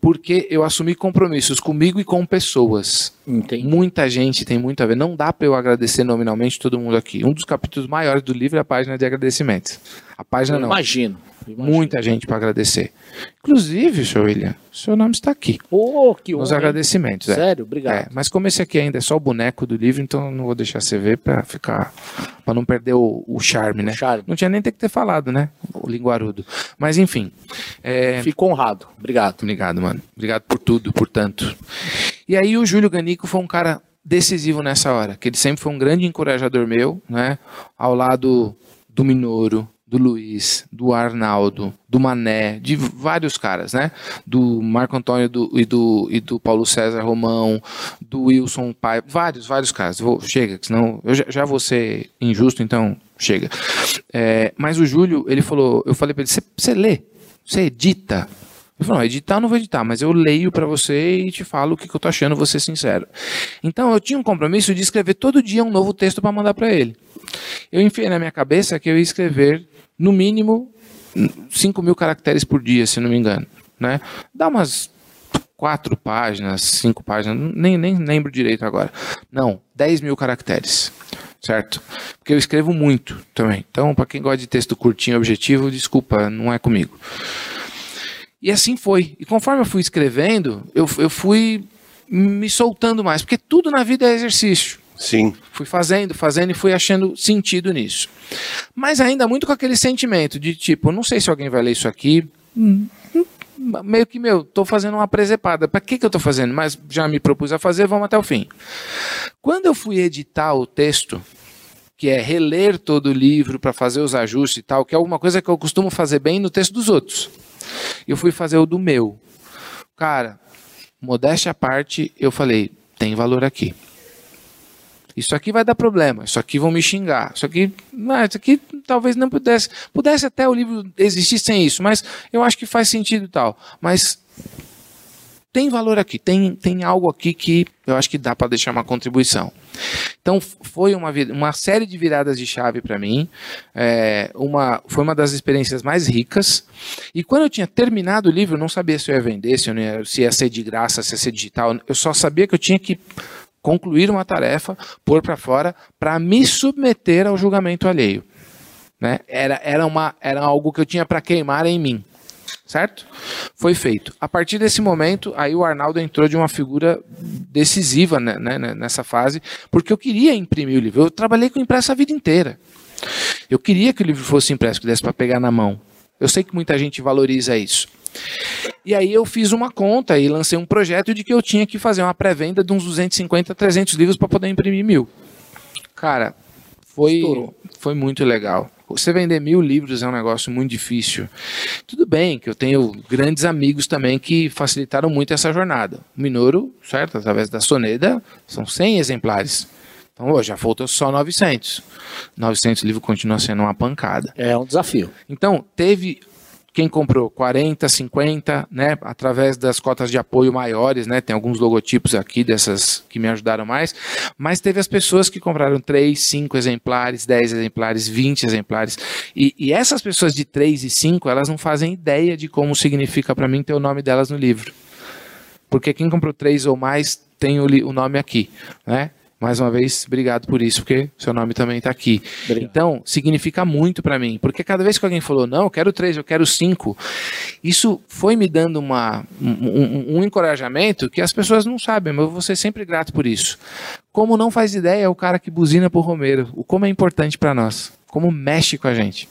porque eu assumi compromissos comigo e com pessoas. Entendi. Muita gente tem muito a ver. Não dá para eu agradecer nominalmente todo mundo aqui. Um dos capítulos maiores do livro é a página de agradecimentos. A página eu não. Imagino. Imagino. Muita gente para agradecer. Inclusive, senhor William, seu nome está aqui. Oh, que Nos agradecimentos. É. Sério, obrigado. É, mas como esse aqui ainda é só o boneco do livro, então não vou deixar você ver para ficar. para não perder o, o charme, né? O charme. Não tinha nem ter que ter falado, né? O linguarudo. Mas enfim. É... Fico honrado. Obrigado. Obrigado, mano. Obrigado por tudo, por tanto. E aí o Júlio Ganico foi um cara decisivo nessa hora, que ele sempre foi um grande encorajador meu, né? Ao lado do Minoro, do Luiz, do Arnaldo, do Mané, de vários caras, né? Do Marco Antônio do, e, do, e do Paulo César Romão, do Wilson Pai, vários, vários caras. Vou, chega, senão eu já, já vou ser injusto, então chega. É, mas o Júlio, ele falou, eu falei para ele, você lê? Você edita? Ele falou, não, editar eu não vou editar, mas eu leio para você e te falo o que, que eu tô achando, vou ser sincero. Então eu tinha um compromisso de escrever todo dia um novo texto para mandar para ele. Eu enfiei na minha cabeça que eu ia escrever no mínimo 5 mil caracteres por dia, se não me engano. Né? Dá umas quatro páginas, cinco páginas, nem, nem lembro direito agora. Não, 10 mil caracteres, certo? Porque eu escrevo muito também. Então, para quem gosta de texto curtinho objetivo, desculpa, não é comigo. E assim foi. E conforme eu fui escrevendo, eu, eu fui me soltando mais, porque tudo na vida é exercício. Sim. Fui fazendo, fazendo e fui achando sentido nisso. Mas ainda muito com aquele sentimento de tipo, não sei se alguém vai ler isso aqui. Hum, hum, meio que, meu, tô fazendo uma presepada. Para que, que eu tô fazendo? Mas já me propus a fazer, vamos até o fim. Quando eu fui editar o texto, que é reler todo o livro para fazer os ajustes e tal, que é alguma coisa que eu costumo fazer bem no texto dos outros. Eu fui fazer o do meu. Cara, modéstia à parte, eu falei, tem valor aqui Isso aqui vai dar problema, isso aqui vão me xingar, isso aqui, não, isso aqui talvez não pudesse, pudesse até o livro existir sem isso, mas eu acho que faz sentido e tal. Mas tem valor aqui, tem, tem algo aqui que eu acho que dá para deixar uma contribuição. Então foi uma, uma série de viradas de chave para mim, é, uma, foi uma das experiências mais ricas. E quando eu tinha terminado o livro, eu não sabia se eu ia vender, se, ia, se ia ser de graça, se ia ser digital. Eu só sabia que eu tinha que concluir uma tarefa, pôr para fora, para me submeter ao julgamento alheio. Né? Era, era, uma, era algo que eu tinha para queimar em mim certo? Foi feito. A partir desse momento, aí o Arnaldo entrou de uma figura decisiva né, né, né, nessa fase, porque eu queria imprimir o livro. Eu trabalhei com impresso a vida inteira. Eu queria que o livro fosse impresso, que desse para pegar na mão. Eu sei que muita gente valoriza isso. E aí eu fiz uma conta e lancei um projeto de que eu tinha que fazer uma pré-venda de uns 250, 300 livros para poder imprimir mil. Cara, foi, foi muito legal. Você vender mil livros é um negócio muito difícil. Tudo bem que eu tenho grandes amigos também que facilitaram muito essa jornada. O Minoro, certo? Através da Soneda, são 100 exemplares. Então, hoje já faltou só 900. 900 livros continua sendo uma pancada. É um desafio. Então, teve quem comprou? 40, 50, né, através das cotas de apoio maiores, né, tem alguns logotipos aqui dessas que me ajudaram mais, mas teve as pessoas que compraram 3, 5 exemplares, 10 exemplares, 20 exemplares, e, e essas pessoas de 3 e 5, elas não fazem ideia de como significa para mim ter o nome delas no livro, porque quem comprou 3 ou mais tem o, o nome aqui, né, mais uma vez, obrigado por isso, porque seu nome também está aqui. Obrigado. Então, significa muito para mim, porque cada vez que alguém falou, não, eu quero três, eu quero cinco, isso foi me dando uma, um, um encorajamento que as pessoas não sabem, mas eu vou ser sempre grato por isso. Como não faz ideia é o cara que buzina por Romero, o como é importante para nós, como mexe com a gente.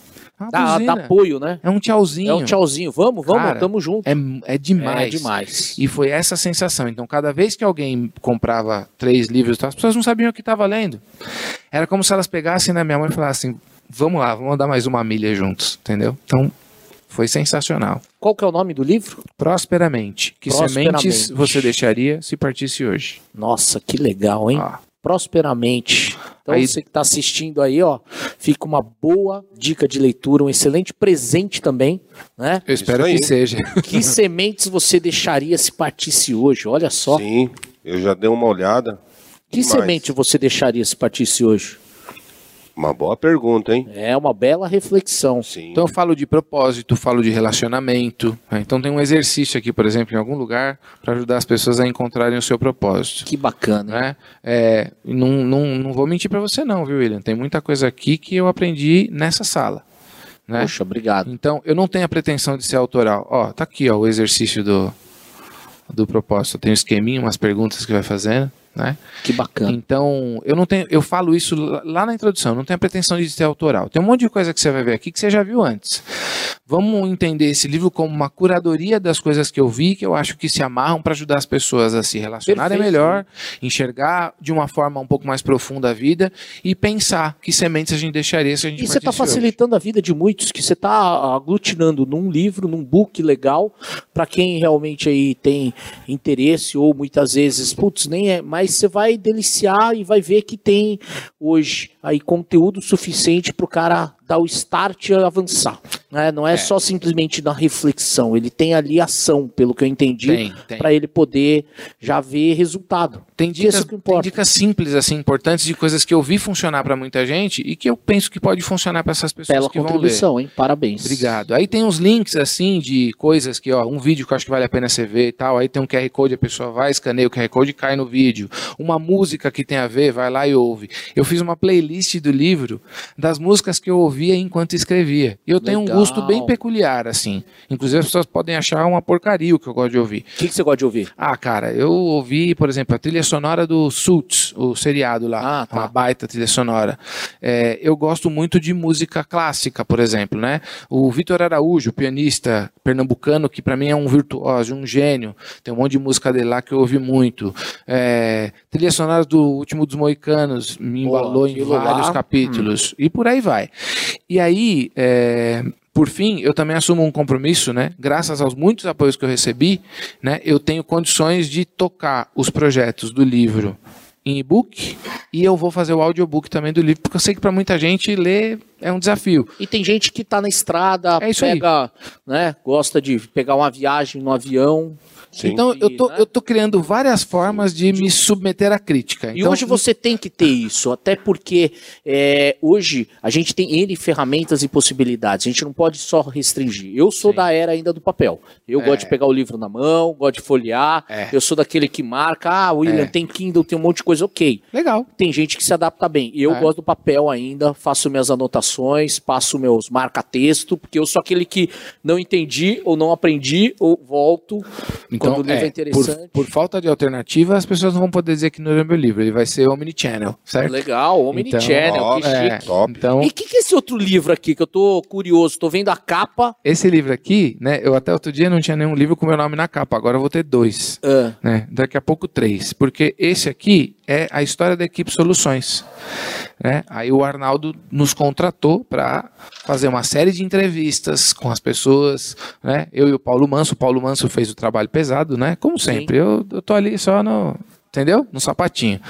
Dá, dá, apoio, né? É um tchauzinho. É um tchauzinho. Vamos, vamos, Cara, tamo junto. É, é demais. É demais. E foi essa sensação. Então, cada vez que alguém comprava três livros, as pessoas não sabiam o que estava lendo. Era como se elas pegassem na minha mão e falassem: vamos lá, vamos dar mais uma milha juntos, entendeu? Então, foi sensacional. Qual que é o nome do livro? Prosperamente. Que Prosperamente. sementes você deixaria se partisse hoje? Nossa, que legal, hein? Ah prosperamente. Então aí... você que está assistindo aí, ó, fica uma boa dica de leitura, um excelente presente também, né? Eu espero que seja. Que sementes você deixaria se partisse hoje? Olha só. Sim, eu já dei uma olhada. Que Demais. semente você deixaria se partisse hoje? Uma boa pergunta, hein? É uma bela reflexão. Sim. Então eu falo de propósito, falo de relacionamento. Né? Então tem um exercício aqui, por exemplo, em algum lugar, para ajudar as pessoas a encontrarem o seu propósito. Que bacana. Né? É, não, não, não vou mentir para você não, viu, William? Tem muita coisa aqui que eu aprendi nessa sala. Né? Poxa, obrigado. Então eu não tenho a pretensão de ser autoral. Ó, tá aqui ó, o exercício do, do propósito. Tem um esqueminha, umas perguntas que vai fazendo. Né? Que bacana. Então, eu não tenho, eu falo isso lá na introdução, não tenho a pretensão de ser autoral. Tem um monte de coisa que você vai ver aqui que você já viu antes. Vamos entender esse livro como uma curadoria das coisas que eu vi, que eu acho que se amarram para ajudar as pessoas a se relacionarem Perfeito. melhor, enxergar de uma forma um pouco mais profunda a vida e pensar que sementes a gente deixaria se a gente E você está facilitando hoje. a vida de muitos, que você está aglutinando num livro, num book legal, para quem realmente aí tem interesse ou muitas vezes, putz, nem é mais mas você vai deliciar e vai ver que tem hoje aí conteúdo suficiente para o cara dar o start e avançar. Né? Não é, é, só simplesmente na reflexão, ele tem ali ação, pelo que eu entendi, para ele poder já ver resultado. Tem dicas, tem dicas simples, assim, importantes de coisas que eu vi funcionar para muita gente e que eu penso que pode funcionar para essas pessoas Bela que contribuição, hein? Parabéns. Obrigado. Aí tem uns links, assim, de coisas que, ó, um vídeo que eu acho que vale a pena você ver e tal. Aí tem um QR Code, a pessoa vai, escaneia o QR Code e cai no vídeo. Uma música que tem a ver, vai lá e ouve. Eu fiz uma playlist do livro das músicas que eu ouvia enquanto escrevia. E eu Legal. tenho um gosto bem peculiar, assim. Inclusive as pessoas podem achar uma porcaria o que eu gosto de ouvir. O que, que, você gosta de ouvir? Ah, cara, eu ouvi, por exemplo, a trilha sonora do Suits, o seriado lá. Ah, tá. Uma baita trilha sonora. É, eu gosto muito de música clássica, por exemplo, né? O Vitor Araújo, pianista pernambucano, que para mim é um virtuoso, um gênio. Tem um monte de música dele lá que eu ouvi muito. É, trilha sonora do Último dos Moicanos me embalou em vários lá. capítulos. Hum. E por aí vai. E aí, é, por fim, eu também assumo um compromisso, né? Graças aos muitos apoios que eu recebi, né? Eu tenho condições de tocar os projetos do livro em e-book e eu vou fazer o audiobook também do livro, porque eu sei que para muita gente ler é um desafio. E tem gente que tá na estrada, É isso aí. pega, né, gosta de pegar uma viagem no avião. Sim. Então, eu tô, né? eu tô criando várias formas de me submeter à crítica. E Então, hoje você tem que ter isso, até porque é, hoje a gente tem N ferramentas e possibilidades. A gente não pode só restringir. Eu sou Sim. da era ainda do papel. Eu É. gosto de pegar o livro na mão, gosto de folhear. É. Eu sou daquele que marca, ah, William, É. tem Kindle, tem um monte de coisa, ok. Legal. Tem gente que se adapta bem. Eu É. gosto do papel ainda, faço minhas anotações, passo meus marca-texto, porque eu sou aquele que não entendi ou não aprendi, ou volto Então, quando o livro é, é, interessante. por, por falta de alternativa, as pessoas não vão poder dizer que não é meu livro. Ele vai ser omnichannel, certo? Legal, Omnichannel, Então, que ó, chique. Top. Então, E o que, que é esse outro livro aqui que eu tô curioso? Tô vendo a capa. esse livro aqui, né? Eu até outro dia não tinha nenhum livro com meu nome na capa. Agora eu vou ter dois. Ah, né? Daqui a pouco três, porque esse aqui é a história da equipe Soluções. Né? Aí o Arnaldo nos contratou para fazer uma série de entrevistas com as pessoas, né? Eu e o Paulo Manso. O Paulo Manso fez o trabalho pesado, né? Como Sim. sempre. Eu, eu tô ali só no. Entendeu? No sapatinho.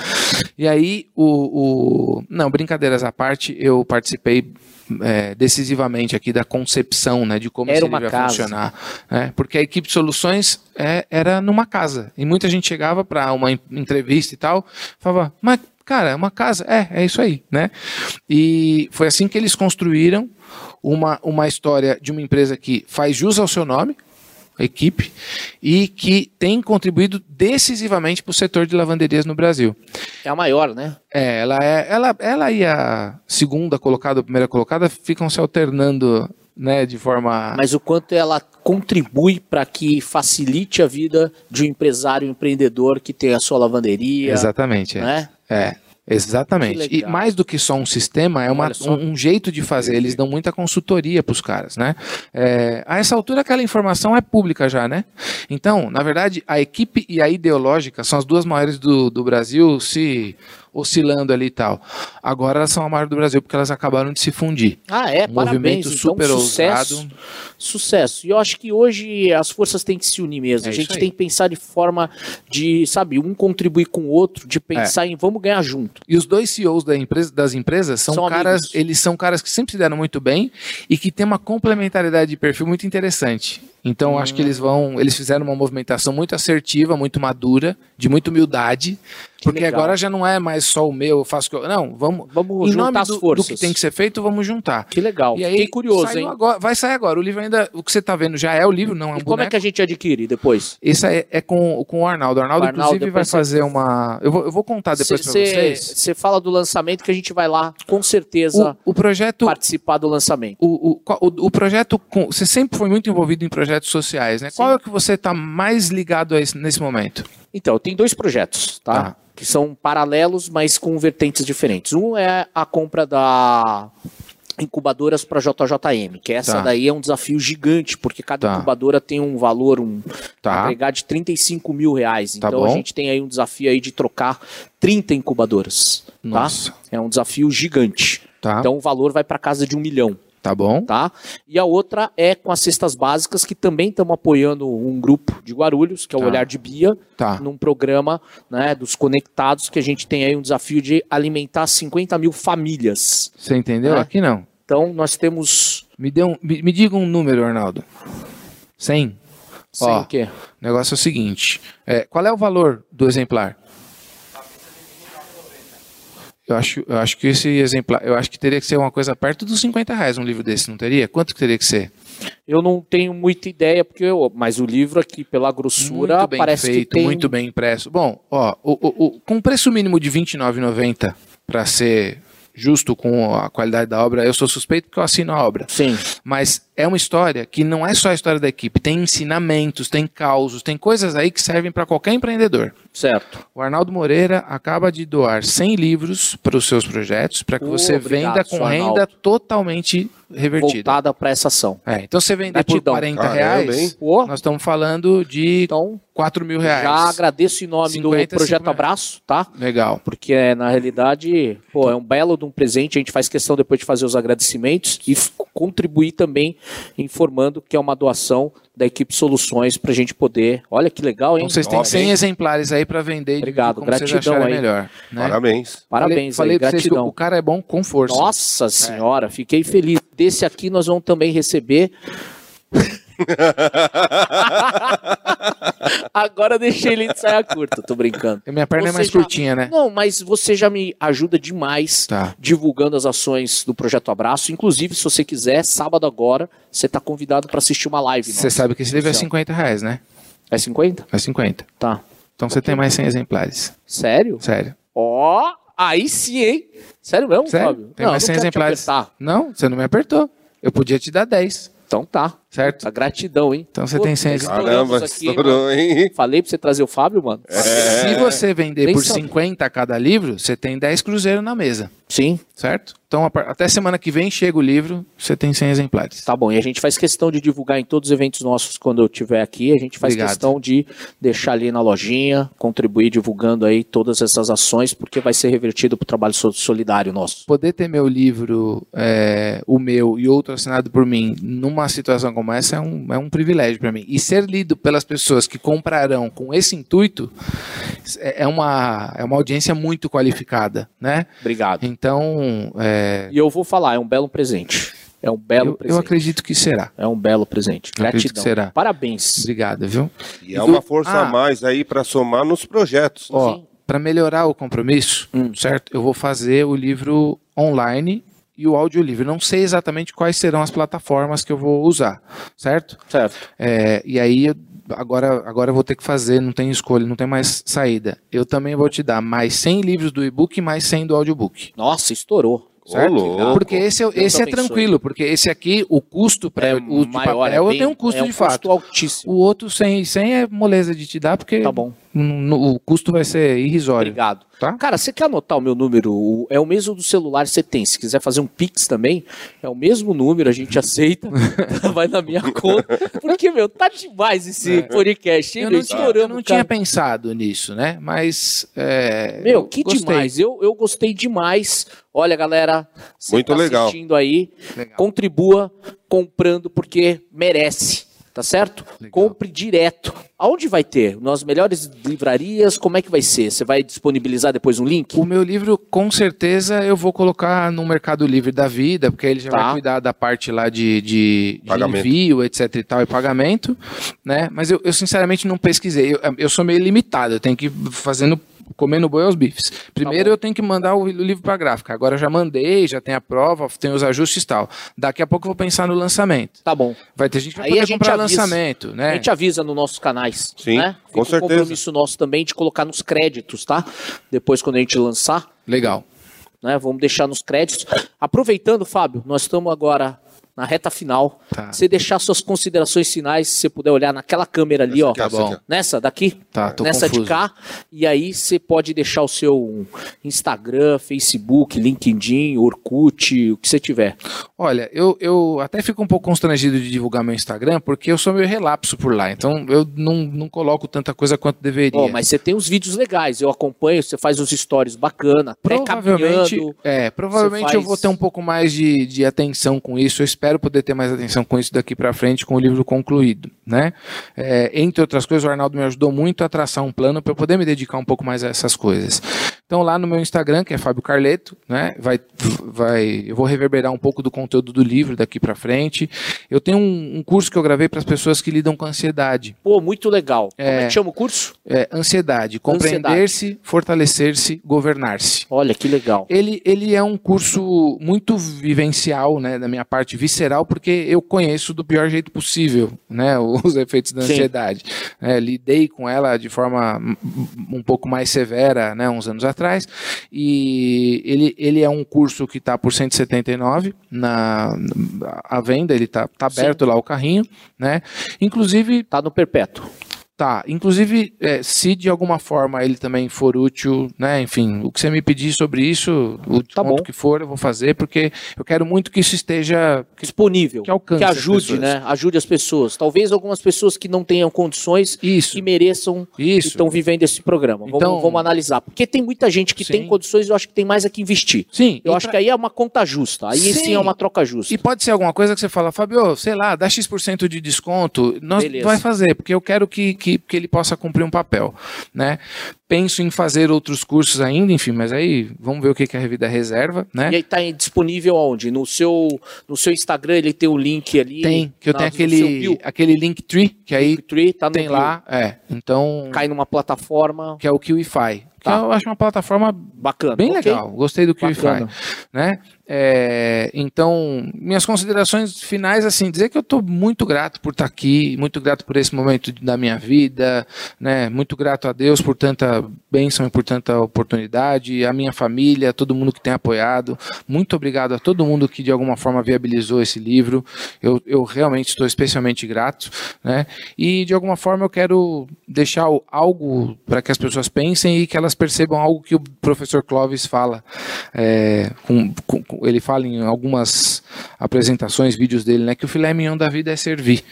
E aí, o. o... Não, brincadeiras à parte, eu participei é, decisivamente aqui da concepção, né? De como Era livro ia casa. funcionar né? Porque a equipe de soluções é, era numa casa. E muita gente chegava para uma en- entrevista e tal, falava, mas, cara, é uma casa. É, é isso aí, né? E foi assim que eles construíram uma, uma história de uma empresa que faz jus ao seu nome, a equipe, e que tem contribuído decisivamente para o setor de lavanderias no Brasil. é a maior, né? É, ela é, ela, ela e a segunda colocada, a primeira colocada, ficam se alternando, né, de forma Mas o quanto ela contribui para que facilite a vida de um empresário, um empreendedor que tem a sua lavanderia, Exatamente. é. né? É, exatamente. E mais do que só um sistema, é uma- um, um jeito de fazer. Eles dão muita consultoria para os caras, né? É, a essa altura, aquela informação é pública já, né? Então, na verdade, a equipe e a ideológica são as duas maiores do, do Brasil se oscilando ali e tal. Agora elas são a maior do Brasil porque elas acabaram de se fundir. Ah, é, Um parabéns. movimento então, super sucesso, ousado. Sucesso. E eu acho que hoje as forças têm que se unir mesmo. É a gente tem que pensar de forma de, sabe, um contribuir com o outro, de É. pensar em vamos ganhar junto. E os dois CEOs da empresa, das empresas são, São caras, amigos. eles são caras que sempre se deram muito bem e que tem uma complementariedade de perfil muito interessante. Então acho que eles vão, eles fizeram uma movimentação muito assertiva, muito madura, de muita humildade, porque legal. agora já não é mais só o meu, eu faço que eu, não, vamos Vamos em juntar nome as do, do forças. que tem que ser feito, vamos juntar. Que legal. E aí, Fiquei curioso, hein? agora- vai sair agora. O livro ainda, o que você está vendo já é o livro, não é um E como é boneco. que a gente adquire depois? Esse é, é com, com o Arnaldo. O Arnaldo, O Arnaldo, inclusive, vai você- fazer uma. Eu vou, eu vou contar depois para vocês. Você fala do lançamento que a gente vai lá, com certeza, O, o projeto. participar do lançamento. O, o, o, projeto. com- você sempre foi muito envolvido em projetos sociais, né? Qual é o que você está mais ligado a esse, nesse momento? Então, tem dois projetos, tá? Tá. Que são paralelos, mas com vertentes diferentes. Um é a compra da incubadoras para JJM, que essa Tá. daí é um desafio gigante, porque cada Tá. incubadora tem um valor, um Tá. agregar de 35 mil reais. Tá então a bom. gente tem aí um desafio aí de trocar 30 incubadoras. Nossa. Tá? É um desafio gigante. Tá. Então o valor vai para casa de um milhão Tá bom? tá? E a outra é com as cestas básicas, que também estamos apoiando um grupo de Guarulhos, que é o Tá. Olhar de Bia, Tá. num programa né, dos conectados, que a gente tem aí um desafio de alimentar 50 mil famílias. Você entendeu? É. Aqui não. Então nós temos. Me, dê um, me, me diga um número, Arnaldo. 100? Sei Ó. o quê? O negócio é o seguinte: é, qual é o valor do exemplar? Eu acho, eu acho que esse exemplar, eu acho que teria que ser uma coisa perto dos 50 reais um livro desse, não teria? Quanto que teria que ser? Eu não tenho muita ideia, porque eu, mas o livro aqui, pela grossura, muito bem parece feito, que tem. muito bem impresso. Bom, ó, o, o, o- com preço mínimo de R$ 29,90 para ser justo com a qualidade da obra, eu sou suspeito porque eu assino a obra. Sim. Mas é uma história que não é só a história da equipe, tem ensinamentos, tem causos, tem coisas aí que servem para qualquer empreendedor. Certo. O Arnaldo Moreira acaba de doar 100 livros para os seus projetos, para que Oh, você obrigado, venda com renda Arnaldo. totalmente revertida. Voltada para essa ação. É, então você vender por Gratidão. 40 Caramba, reais, hein? Pô, nós estamos falando de então, 4 mil reais. já agradeço em nome 50, do Projeto 50. Abraço, tá? Legal. Porque na realidade, pô, é um belo de um presente. A gente faz questão depois de fazer os agradecimentos e contribuir também informando que é uma doação da equipe Soluções para a gente poder. Olha que legal, hein? Então vocês têm Top, 100 hein? exemplares aí para vender. e Obrigado, gratidão aí. melhor. Né? Parabéns. Parabéns falei, aí, falei pra vocês que gratidão. o cara é bom com força. Nossa senhora, fiquei feliz. Desse aqui nós vamos também receber. Agora eu deixei ele de saia curta, tô brincando. Minha perna é Você mais já- curtinha, né? Não, mas você já me ajuda demais Tá. divulgando as ações do Projeto Abraço. Inclusive, se você quiser, sábado agora, você tá convidado para assistir uma live. Você sabe que esse livro é Então. 50 reais, né? É 50? É 50. Tá. Então você tem mais 100 exemplares. Sério? Sério. Ó, aí sim, hein? Sério mesmo, Sério? Fábio? Tem mais 100 não quero te exemplares. apertar. Não, você não me apertou. Eu podia te dar 10, Então tá. Certo? A gratidão, hein? Então você tem 100 estouramos Caramba, aqui, hein, estourou, hein? Falei pra você trazer o Fábio, mano? Se você vender Nem por sabe. 50 cada livro, você tem 10 cruzeiros na mesa, Sim, certo? Então até semana que vem chega o livro, você tem 100 exemplares. tá bom. E a gente faz questão de divulgar em todos os eventos nossos quando eu estiver aqui. A gente faz Obrigado. questão de deixar ali na lojinha, contribuir divulgando aí todas essas ações, porque vai ser revertido pro trabalho so- solidário nosso. Poder ter meu livro, é, o meu e outro assinado por mim, numa situação como essa, é um, é um privilégio para mim. E ser lido pelas pessoas que comprarão com esse intuito é é uma, é uma audiência muito qualificada, né? Obrigado. Então, é, E eu vou falar, é um belo presente. É um belo eu, presente. eu acredito que será. É um belo presente. Eu Gratidão. que será. Parabéns. Obrigado, viu? E é uma força Ah. a mais aí para somar nos projetos. Ó, para melhorar o compromisso, Hum. certo? Eu vou fazer o livro online e o audiolivro. Não sei exatamente quais serão as plataformas que eu vou usar, certo? Certo. É, e aí eu- agora, agora eu vou ter que fazer, não tem escolha, não tem mais saída. Eu também vou te dar mais 100 livros do e-book e mais 100 do audiobook. Nossa, estourou. Certo? Porque esse, é- esse é tranquilo, porque esse aqui, o custo para o de papel, bem- tem um custo é um de fato. custo altíssimo. O outro 100, 100 é moleza de te dar, porque Tá bom. O custo vai ser irrisório. Obrigado. Tá? Cara, você quer anotar o meu número? É o mesmo do celular que você tem. Se quiser fazer um Pix também, é o mesmo número, a gente aceita. Vai na minha conta. Porque, meu, tá demais esse podcast, hein? É. Eu meu? não, tinha, eu não tinha pensado nisso, né? Mas. é, Meu, eu que gostei. demais. Eu, eu gostei demais. Olha, galera, você Muito tá legal. assistindo aí, Legal. contribua comprando porque merece. Tá certo? Legal. Compre direto. Aonde vai ter? Nas melhores livrarias? Como é que vai ser? Você vai disponibilizar depois um link? O meu livro, com certeza, eu vou colocar no Mercado Livre da vida, porque ele já Tá. vai cuidar da parte lá de, de, de envio, etc e tal, e pagamento, né? Mas eu, eu, sinceramente não pesquisei. Eu, eu sou meio limitado, eu tenho que ir fazendo comendo boi aos bifes. Primeiro Tá eu tenho que mandar o, livro para gráfica. Agora já mandei, já tem a prova, tem os ajustes e tal. Daqui a pouco eu vou pensar no lançamento. Tá bom. Vai ter gente que vai Aí a poder gente comprar avisa. lançamento, A né? gente avisa nos nossos canais. Sim, né? com Fica certeza. um compromisso nosso também de colocar nos créditos, tá? Depois, quando a gente lançar, Legal. né? Vamos deixar nos créditos. Aproveitando, Fábio, nós estamos agora na reta final. Tá. Você deixar suas considerações finais, se você puder olhar naquela câmera ali, ó. aqui, essa bom. Nessa daqui? Tá, tô Nessa confuso. de cá. E aí você pode deixar o seu Instagram, Facebook, LinkedIn, Orkut, o que você tiver. Olha, eu, eu até fico um pouco constrangido de divulgar meu Instagram, porque eu sou meio relapso por lá. Então eu não, não coloco tanta coisa quanto deveria. Ó, mas você tem uns vídeos legais, eu acompanho, você faz uns stories bacana, até Provavelmente, caminhando. é, provavelmente você eu vou faz- ter um pouco mais de, de atenção com isso. Eu espero poder ter mais atenção com isso daqui pra frente, com o livro concluído, né? É, entre outras coisas, o Arnaldo me ajudou muito a traçar um plano para eu poder me dedicar um pouco mais a essas coisas. Então lá no meu Instagram, que é Fábio Carleto, né? Vai, vai, eu vou reverberar um pouco do conteúdo do livro daqui pra frente. Eu tenho um, um curso que eu gravei para as pessoas que lidam com ansiedade. Pô, muito legal. Como é É. que chama o curso? É, ansiedade, compreender-se, fortalecer-se, governar-se. Olha, que legal. Ele, ele é um curso muito vivencial, né, da minha parte visceral, porque eu conheço do pior jeito possível, né, os efeitos da Sim. ansiedade. É, lidei com ela de forma um- um pouco mais severa, né, uns anos atrás, e ele, ele é um curso que está por 179 na à venda, ele está tá aberto lá o carrinho, né, inclusive Tá no Perpétuo. Tá. Inclusive, é, se de alguma forma ele também for útil, né? Enfim, o que você me pedir sobre isso, o Tá bom. que for, eu vou fazer, porque eu quero muito que isso esteja. que- Disponível. Que alcance as ajude, né? Ajude as pessoas. Talvez algumas pessoas que não tenham condições Isso. que mereçam e Isso. estão vivendo esse programa. Vamos, Então- vamos analisar. Porque tem muita gente que Sim. tem condições e eu acho que tem mais a que investir. Sim. Eu e acho pra- que aí é uma conta justa. Aí sim, Sim. é uma troca justa. E pode ser alguma coisa que você fala, Fabio, sei lá, dá X% de desconto, nós Beleza. vai fazer, porque eu quero que, que, que ele possa cumprir um papel, né? Penso em fazer outros cursos ainda, enfim, mas aí vamos ver o que, que a Revida reserva, né? E aí tá em- disponível aonde? No seu, no seu Instagram ele tem o link ali. Tem, que eu na- tenho aquele, aquele Linktree, que aí Linktree, tá no tem bio. lá, é, então, Cai numa plataforma que é o QIFI, que Tá. eu acho uma plataforma bacana. Bem ok? legal, gostei do QIFI, Bacana. né? É, então, minhas considerações finais, assim, dizer que eu estou muito grato por estar aqui, muito grato por esse momento da minha vida, né? Muito grato a Deus por tanta bênção e por tanta oportunidade, a minha família, todo mundo que tem apoiado. Muito obrigado a todo mundo que de alguma forma viabilizou esse livro. Eu, eu realmente estou especialmente grato, né? E de alguma forma eu quero deixar algo para que as pessoas pensem e que elas percebam algo que o professor Clóvis fala. é, com- com- ele fala em algumas apresentações, vídeos dele, né? Que o filé mignon da vida é servir.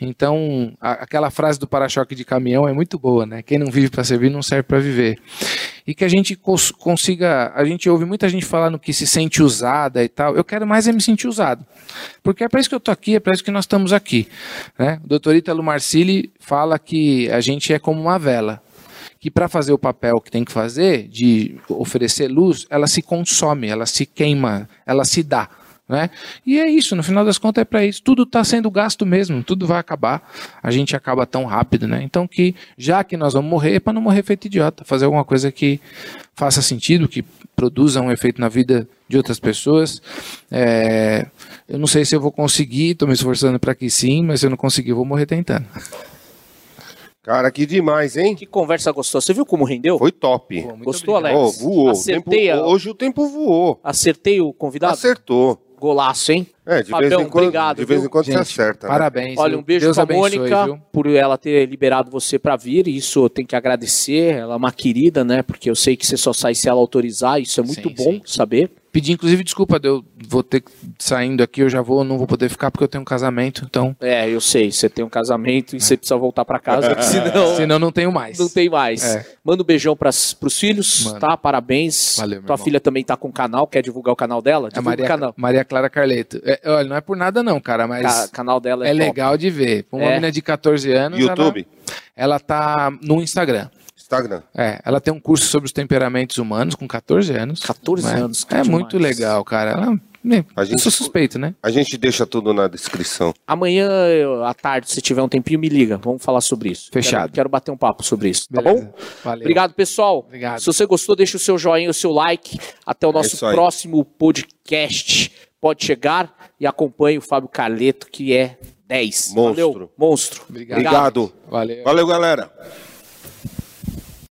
Então, a- aquela frase do para-choque de caminhão é muito boa, né? Quem não vive para servir não serve para viver. E que a gente cons- consiga. A gente ouve muita gente falando que se sente usada e tal. Eu quero mais é me sentir usado. Porque é para isso que eu tô aqui, é para isso que nós estamos aqui. Né? O doutor Ítalo Marcilli fala que a gente é como uma vela. Que para fazer o papel que tem que fazer, de oferecer luz, ela se consome, ela se queima, ela se dá. Né? E é isso, no final das contas é para isso. Tudo está sendo gasto mesmo, tudo vai acabar. A gente acaba tão rápido, né? Então que já que nós vamos morrer, é para não morrer feito idiota, fazer alguma coisa que faça sentido, que produza um efeito na vida de outras pessoas. É, eu não sei se eu vou conseguir, estou me esforçando para que sim, mas se eu não conseguir, eu vou morrer tentando. Cara, que demais, hein? Que conversa gostosa. Você viu como rendeu? Foi top. Muito Gostou, obrigado. Alex? voou. O Acertei tempo- a- hoje o tempo voou. Acertei o convidado? Acertou. Golaço, hein? É, de Fabião, vez em quando, obrigado, de vez viu? em quando você Gente, acerta. né? Parabéns. Olha, um beijo Deus pra abençoe, Mônica viu? por ela ter liberado você pra vir. Isso eu tenho que agradecer. Ela é uma querida, né? Porque eu sei que você só sai se ela autorizar. Isso é muito Sim, bom sim. saber. Pedir, inclusive, desculpa, de eu vou ter que saindo aqui, eu já vou, não vou poder ficar porque eu tenho um casamento, então. É, eu sei. Você tem um casamento e você precisa voltar pra casa, senão Senão não tenho mais. não tem mais. É. Manda um beijão pras, pros filhos, Manda. tá? Parabéns. Valeu, meu Tua irmão. filha também tá com um canal. Quer divulgar o canal dela? A Divulga Maria, o canal. Maria Clara Carleto. É, olha, não é por nada não, cara, O mas canal dela é, é legal de ver. Uma É. menina de 14 anos. YouTube, Ela, ela tá no Instagram. Instagram. É, ela tem um curso sobre os temperamentos humanos com 14 anos. 14 né? anos, É demais. muito legal, cara. Ela, né, A eu gente- sou suspeito, né? A gente deixa tudo na descrição. Amanhã, eu- à tarde, se tiver um tempinho, me liga. Vamos falar sobre isso. Fechado. Quero, quero bater um papo sobre isso, tá Beleza. bom? Valeu. Obrigado, pessoal. Obrigado. Se você gostou, deixa o seu joinha, o seu like. Até o nosso isso aí. próximo podcast. Pode chegar e acompanhe o Fábio Carleto, que é 10. Monstro. Valeu, monstro. Obrigado. Obrigado. Valeu. Valeu, galera.